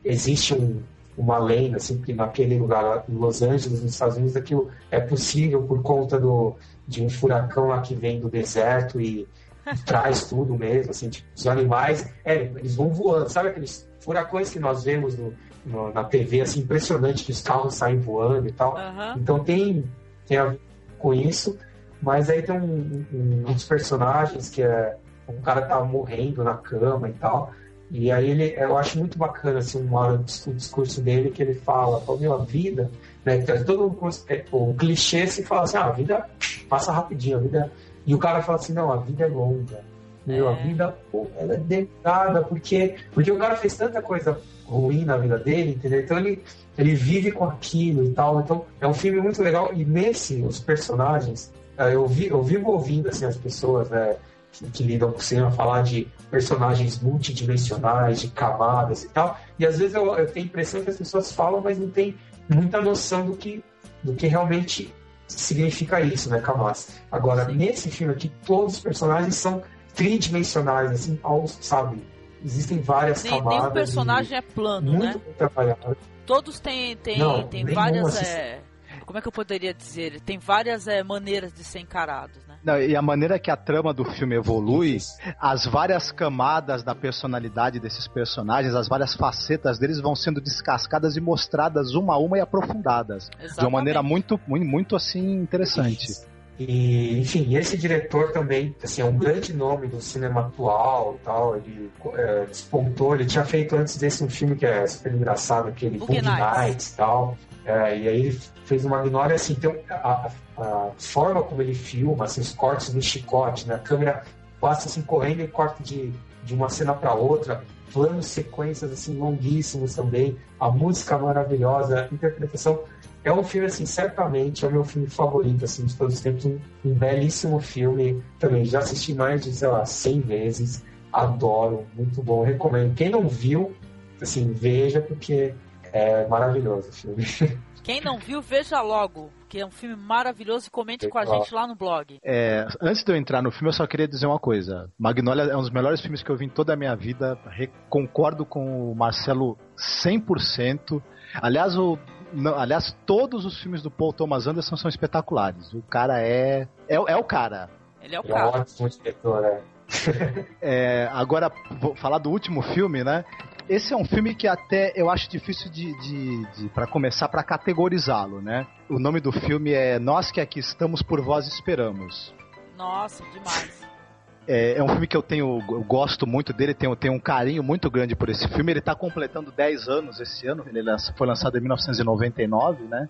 Speaker 4: Existe um, uma lenda, assim, que naquele lugar, em Los Angeles, nos Estados Unidos, aquilo é possível por conta do, de um furacão lá que vem do deserto e traz tudo mesmo, assim, tipo, os animais, é, eles vão voando, sabe aqueles furacões que nós vemos no, no, na TV, assim, impressionante que os carros saem voando e tal. Uhum. Então tem, tem a ver com isso, mas aí tem um, um, um dos personagens que é um cara que tá morrendo na cama e tal. E aí ele, eu acho muito bacana assim, uma hora o discurso dele que ele fala, fala meu, a vida, né? Todo mundo, é, o clichê se fala assim, ah, a vida passa rapidinho, a vida e o cara fala assim, não, a vida é longa. Meu, é. a vida, pô, ela é delicada, porque, porque o cara fez tanta coisa ruim na vida dele, entendeu? Então ele, ele vive com aquilo e tal. Então é um filme muito legal. E nesse, os personagens, é, eu, vi, eu vivo ouvindo assim, as pessoas né, que, que lidam com o cinema falar de personagens multidimensionais, de camadas e tal. E às vezes eu, eu tenho a impressão que as pessoas falam, mas não tem muita noção do que, do que realmente significa isso, né, Kamas? Agora, nesse filme aqui, todos os personagens são tridimensionais, assim, sabe? Existem várias Nem, camadas.
Speaker 2: Nenhum personagem é plano,
Speaker 4: muito né? Trabalhado.
Speaker 2: Todos têm, têm, Não, têm várias. É... Como é que eu poderia dizer? Tem várias é, maneiras de ser encarados.
Speaker 3: Não, e a maneira que a trama do filme evolui, as várias camadas da personalidade desses personagens, as várias facetas deles vão sendo descascadas e mostradas uma a uma e aprofundadas. Exatamente. De uma maneira muito, muito, muito assim, interessante.
Speaker 4: E, enfim, esse diretor também, assim, é um grande nome do cinema atual tal. Ele é, despontou, ele tinha feito antes desse um filme que é super engraçado, aquele Boogie Nights e tal. É, e aí ele fez uma Magnólia, assim, então a, a, forma como ele filma, assim, os cortes no chicote, né? A câmera passa assim correndo e corta de, de uma cena para outra, planos, sequências assim longuíssimos também, a música maravilhosa, a interpretação. É um filme, assim, certamente é o meu filme favorito, assim, de todos os tempos. Um, um belíssimo filme também. Já assisti mais de, sei lá, 100 vezes. Adoro, muito bom, recomendo. Quem não viu, assim, veja, porque é maravilhoso o filme.
Speaker 2: Quem não viu, veja logo, que é um filme maravilhoso e comente com a gente lá no blog.
Speaker 3: É, antes de eu entrar no filme, eu só queria dizer uma coisa. Magnolia é um dos melhores filmes que eu vi em toda a minha vida. Re concordo com o Marcelo 100%. Aliás, o, não, aliás, todos os filmes do Paul Thomas Anderson são espetaculares. O cara é. É, é o cara.
Speaker 2: Ele é o cara. É um
Speaker 4: ótimo diretor, né?
Speaker 3: é, agora, vou falar do último filme, né? Esse é um filme que até eu acho difícil de, de, de para começar para categorizá-lo, né? O nome do filme é Nós que aqui estamos por vós esperamos.
Speaker 2: Nossa, demais.
Speaker 3: É, é, um filme que eu tenho, eu gosto muito dele, tenho, tenho um carinho muito grande por esse filme. Ele está completando 10 anos esse ano, ele foi lançado em 1999, né?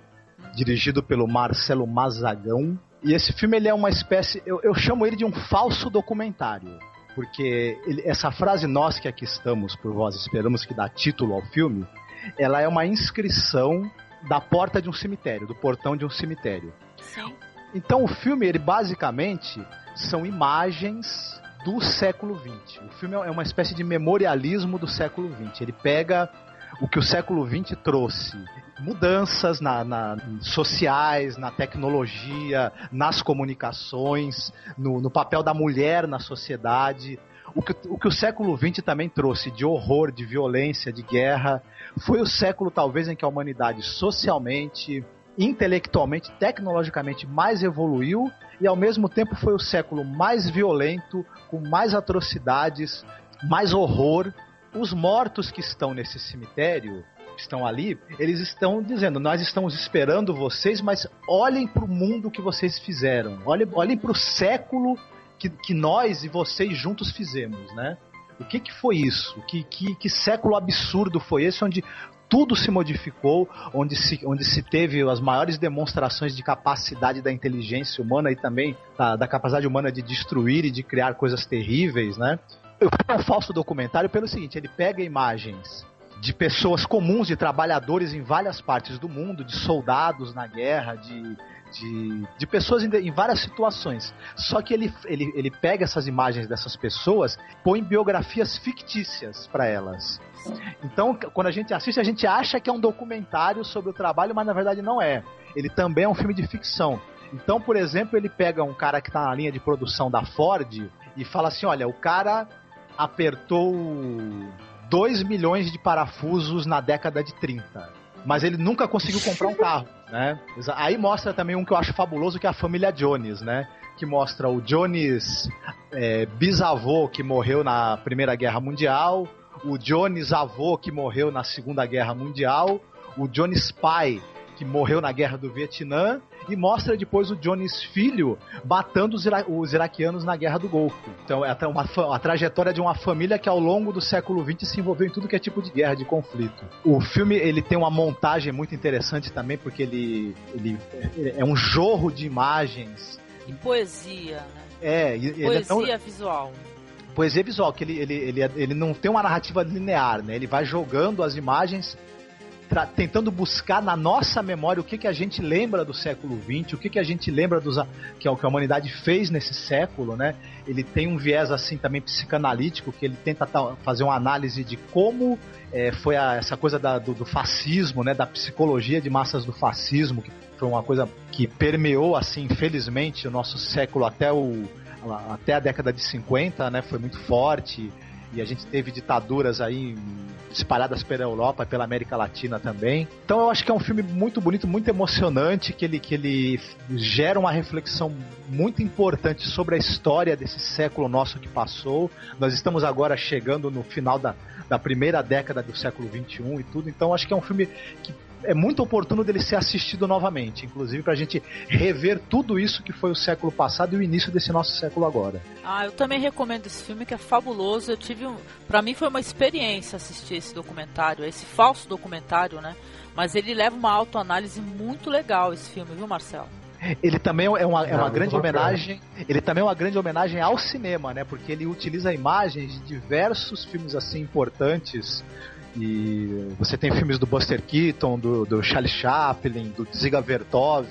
Speaker 3: Dirigido pelo Marcelo Mazagão. E esse filme ele é uma espécie, eu, eu chamo ele de um falso documentário porque ele, essa frase nós que aqui estamos por vós esperamos que dá título ao filme, ela é uma inscrição da porta de um cemitério, do portão de um cemitério.
Speaker 2: Sim.
Speaker 3: Então o filme, ele basicamente são imagens do século XX. O filme é uma espécie de memorialismo do século XX. Ele pega o que o século XX trouxe mudanças na, na, sociais, na tecnologia, nas comunicações, no, no papel da mulher na sociedade. O que, o que o século XX também trouxe de horror, de violência, de guerra, foi o século talvez em que a humanidade socialmente, intelectualmente, tecnologicamente mais evoluiu e ao mesmo tempo foi o século mais violento, com mais atrocidades, mais horror. Os mortos que estão nesse cemitério, estão ali, eles estão dizendo: nós estamos esperando vocês, mas olhem para o mundo que vocês fizeram, olhem, olhem para o século que, que nós e vocês juntos fizemos, né? O que, que foi isso? Que, que, que século absurdo foi esse onde tudo se modificou, onde se, onde se teve as maiores demonstrações de capacidade da inteligência humana e também da, da capacidade humana de destruir e de criar coisas terríveis, né? Fiz um falso documentário pelo seguinte: ele pega imagens de pessoas comuns, de trabalhadores em várias partes do mundo, de soldados na guerra, de, de, de pessoas em, em, várias situações. Só que ele, ele, ele pega essas imagens dessas pessoas, põe biografias fictícias para elas. Então, quando a gente assiste, a gente acha que é um documentário sobre o trabalho, mas na verdade não é. Ele também é um filme de ficção. Então, por exemplo, ele pega um cara que está na linha de produção da Ford e fala assim: olha, o cara apertou 2 milhões de parafusos na década de 30. Mas ele nunca conseguiu comprar um carro, né? Aí mostra também um que eu acho fabuloso, que é a família Jones, né? Que mostra o Jones é, bisavô que morreu na Primeira Guerra Mundial, o Jones avô que morreu na Segunda Guerra Mundial, o Jones pai que morreu na Guerra do Vietnã e mostra depois o Jones filho matando os, ira os iraquianos na Guerra do Golfo. Então é uma, a trajetória de uma família que ao longo do século XX se envolveu em tudo que é tipo de guerra, de conflito. O filme ele tem uma montagem muito interessante também porque ele, ele é um jorro de imagens
Speaker 2: e poesia, né?
Speaker 3: É,
Speaker 2: poesia é tão... visual
Speaker 3: poesia visual, que ele, ele, ele, ele não tem uma narrativa linear, né? Ele vai jogando as imagens tentando buscar na nossa memória o que, que a gente lembra do século XX, o que, que a gente lembra dos, que, que a humanidade fez nesse século, né? Ele tem um viés assim também psicanalítico, que ele tenta fazer uma análise de como é, foi a, essa coisa da, do, do, fascismo, né? Da psicologia de massas do fascismo, que foi uma coisa que permeou, assim, infelizmente, o nosso século até o até a década de 50, né? Foi muito forte e a gente teve ditaduras aí espalhadas pela Europa e pela América Latina também. Então eu acho que é um filme muito bonito, muito emocionante, que ele, que ele gera uma reflexão muito importante sobre a história desse século nosso que passou. Nós estamos agora chegando no final da, da primeira década do século XXI e tudo, então acho que é um filme que é muito oportuno dele ser assistido novamente, inclusive para a gente rever tudo isso que foi o século passado e o início desse nosso século agora.
Speaker 2: Ah, eu também recomendo esse filme que é fabuloso. Eu tive um, para mim foi uma experiência assistir esse documentário, esse falso documentário, né? Mas ele leva uma autoanálise muito legal esse filme, viu, Marcelo?
Speaker 3: Ele também é uma, é uma grande homenagem. Ele também é uma grande homenagem ao cinema, né? Porque ele utiliza imagens de diversos filmes assim importantes e você tem filmes do Buster Keaton, do, do Charlie Chaplin, do Ziga Vertov.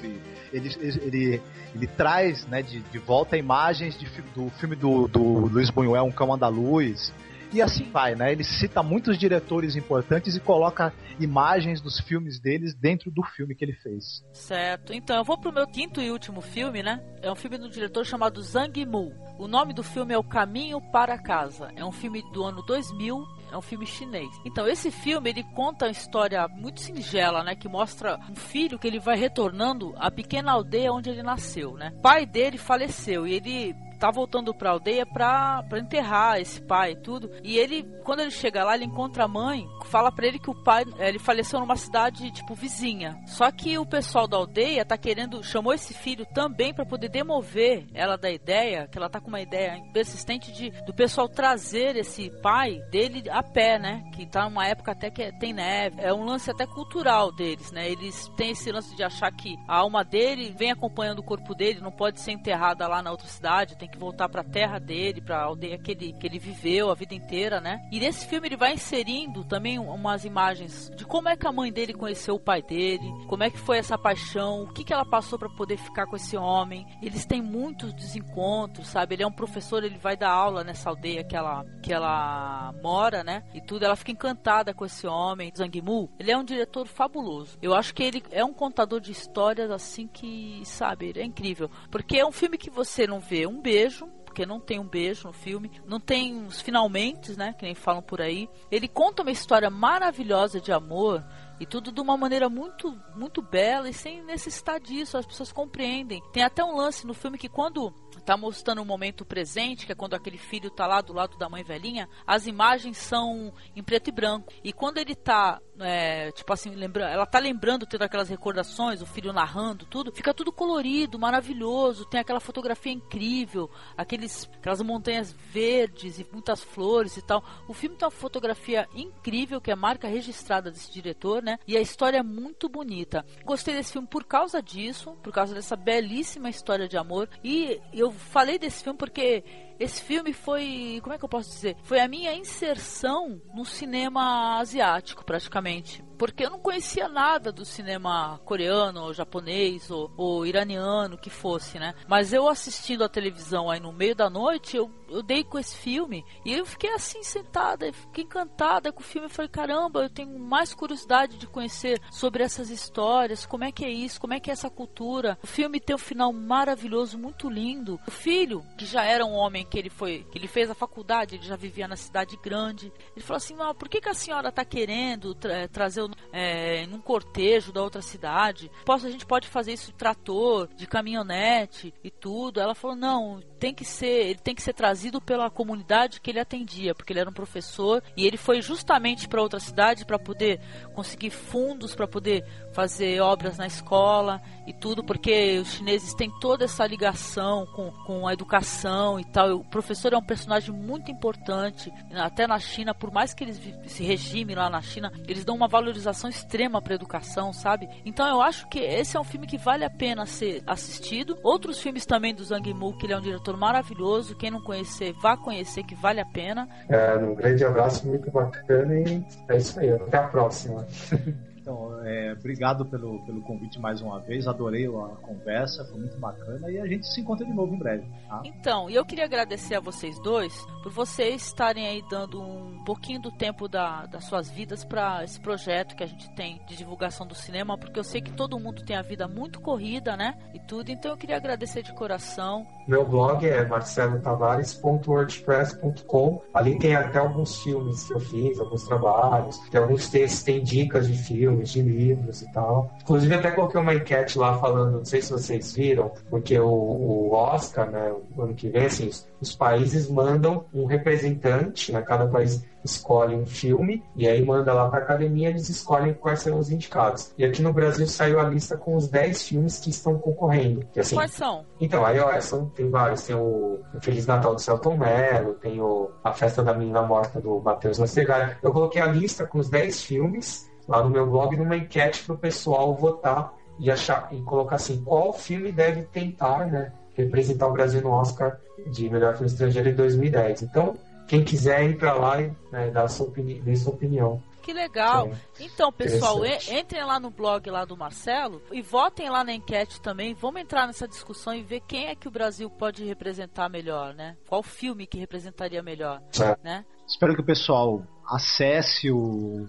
Speaker 3: Ele, ele, ele traz né, de, de volta imagens de, do filme do, do Luiz Buñuel, Um Cão Andaluz. E assim vai, né? Ele cita muitos diretores importantes e coloca imagens dos filmes deles dentro do filme que ele fez.
Speaker 2: Certo. Então, eu vou pro meu quinto e último filme, né? É um filme do diretor chamado Zhang Mu. O nome do filme é O Caminho para Casa. É um filme do ano 2000 é um filme chinês. Então, esse filme, ele conta uma história muito singela, né? Que mostra um filho que ele vai retornando à pequena aldeia onde ele nasceu, né? O pai dele faleceu e ele tá voltando pra aldeia pra, enterrar esse pai e tudo. E ele, quando ele chega lá, ele encontra a mãe, fala pra ele que o pai, eh, ele faleceu numa cidade, tipo, vizinha. Só que o pessoal da aldeia tá querendo, chamou esse filho também para poder demover ela da ideia, que ela tá com uma ideia persistente de do pessoal trazer esse pai dele a pé, né? Que tá numa época até que tem neve. É um lance até cultural deles, né? Eles têm esse lance de achar que a alma dele vem acompanhando o corpo dele, não pode ser enterrada lá na outra cidade, tem que voltar para a terra dele, para a aldeia que ele, que ele viveu a vida inteira, né? E nesse filme ele vai inserindo também umas imagens de como é que a mãe dele conheceu o pai dele, como é que foi essa paixão, o que, que ela passou para poder ficar com esse homem. Eles têm muitos desencontros, sabe? Ele é um professor, ele vai dar aula nessa aldeia que ela, que ela mora, né? E tudo, ela fica encantada com esse homem, Zhang Mu. Ele é um diretor fabuloso. Eu acho que ele é um contador de histórias assim que, sabe, é incrível. Porque é um filme que você não vê um beijo, porque não tem um beijo no filme, não tem os finalmente, né, que nem falam por aí. Ele conta uma história maravilhosa de amor e tudo de uma maneira muito muito bela e sem necessitar disso, as pessoas compreendem. Tem até um lance no filme que quando tá mostrando o momento presente, que é quando aquele filho tá lá do lado da mãe velhinha, as imagens são em preto e branco. E quando ele tá, é, tipo assim, lembrando, ela tá lembrando, tendo aquelas recordações, o filho narrando tudo, fica tudo colorido, maravilhoso, tem aquela fotografia incrível, aqueles, aquelas montanhas verdes e muitas flores e tal. O filme tem uma fotografia incrível, que é a marca registrada desse diretor, né? E a história é muito bonita. Gostei desse filme por causa disso, por causa dessa belíssima história de amor. E eu falei desse filme porque esse filme foi, como é que eu posso dizer? Foi a minha inserção no cinema asiático, praticamente. Porque eu não conhecia nada do cinema coreano, ou japonês, ou, ou iraniano, que fosse, né? Mas eu assistindo a televisão aí no meio da noite, eu, eu dei com esse filme e eu fiquei assim sentada, fiquei encantada com o filme. Eu falei, caramba, eu tenho mais curiosidade de conhecer sobre essas histórias, como é que é isso, como é que é essa cultura. O filme tem um final maravilhoso, muito lindo. O filho, que já era um homem que ele foi, que ele fez a faculdade, ele já vivia na cidade grande. Ele falou assim: ah, por que, que a senhora está querendo tra trazer é, cortejo da outra cidade? Posso, a gente pode fazer isso de trator, de caminhonete e tudo. Ela falou: não, tem que ser, ele tem que ser trazido pela comunidade que ele atendia, porque ele era um professor e ele foi justamente para outra cidade para poder conseguir fundos para poder fazer obras na escola e tudo, porque os chineses têm toda essa ligação com, com a educação e tal. O professor é um personagem muito importante, até na China, por mais que eles esse regime lá na China, eles dão uma valorização extrema para a educação, sabe? Então eu acho que esse é um filme que vale a pena ser assistido. Outros filmes também do Zhang Yimou, que ele é um diretor maravilhoso, quem não conhecer, vá conhecer que vale a pena.
Speaker 4: É, um grande abraço, muito bacana e é isso aí. Até a próxima.
Speaker 3: Então, é, obrigado pelo, pelo convite mais uma vez, adorei a conversa, foi muito bacana e a gente se encontra de novo em breve. Tá?
Speaker 2: Então, e eu queria agradecer a vocês dois por vocês estarem aí dando um pouquinho do tempo da, das suas vidas para esse projeto que a gente tem de divulgação do cinema, porque eu sei que todo mundo tem a vida muito corrida, né? E tudo, então eu queria agradecer de coração.
Speaker 4: Meu blog é marcelotavares.wordpress.com. Ali tem até alguns filmes que eu fiz, alguns trabalhos, tem alguns textos, tem dicas de filmes filmes, de livros e tal. Inclusive, até coloquei uma enquete lá falando, não sei se vocês viram, porque o, o Oscar, né, o ano que vem, assim, os, os países mandam um representante, né, cada país escolhe um filme e aí manda lá para a academia eles escolhem quais serão os indicados. E aqui no Brasil saiu a lista com os 10 filmes que estão concorrendo. Que, assim,
Speaker 2: quais são?
Speaker 4: Então, aí ó, são, tem vários. Tem o, Feliz Natal do Celton Mello, tem o A Festa da Menina Morta do Matheus Lacerda. Eu coloquei a lista com os 10 filmes lá no meu blog numa enquete para o pessoal votar e achar e colocar assim qual filme deve tentar né, representar o Brasil no Oscar de melhor filme estrangeiro em 2010. Então, quem quiser ir para lá e né, dar sua, opini sua opinião.
Speaker 2: Que legal. então, pessoal, entrem lá no blog lá do Marcelo e votem lá na enquete também. Vamos entrar nessa discussão e ver quem é que o Brasil pode representar melhor, né? Qual filme que representaria melhor,
Speaker 4: é.
Speaker 2: né?
Speaker 3: Espero que o pessoal acesse o,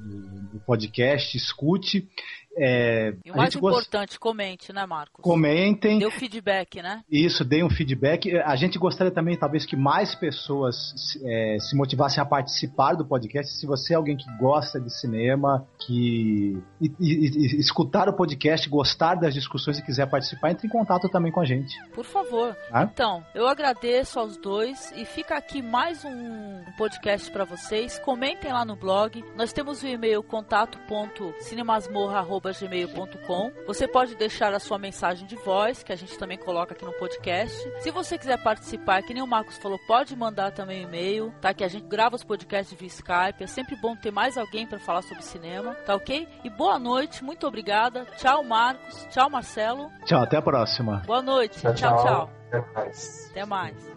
Speaker 3: o podcast, escute é,
Speaker 2: e o mais importante, gost... comente, né, Marcos?
Speaker 3: Comentem.
Speaker 2: Dê o feedback, né?
Speaker 3: Isso, dê um feedback. A gente gostaria também, talvez, que mais pessoas é, se motivassem a participar do podcast. Se você é alguém que gosta de cinema, que e, e, e, escutar o podcast, gostar das discussões e quiser participar, entre em contato também com a gente.
Speaker 2: Por favor. Ah? Então, eu agradeço aos dois e fica aqui mais um podcast para vocês. Comentem lá no blog. Nós temos o e-mail contato.cinemasmorra.com gmail.com. Você pode deixar a sua mensagem de voz, que a gente também coloca aqui no podcast. Se você quiser participar, que nem o Marcos falou, pode mandar também um e-mail, tá? Que a gente grava os podcasts via Skype. É sempre bom ter mais alguém para falar sobre cinema, tá ok? E boa noite, muito obrigada. Tchau, Marcos. Tchau, Marcelo.
Speaker 3: Tchau, até a próxima.
Speaker 2: Boa noite. tchau. tchau. tchau.
Speaker 4: Até mais.
Speaker 2: Até mais.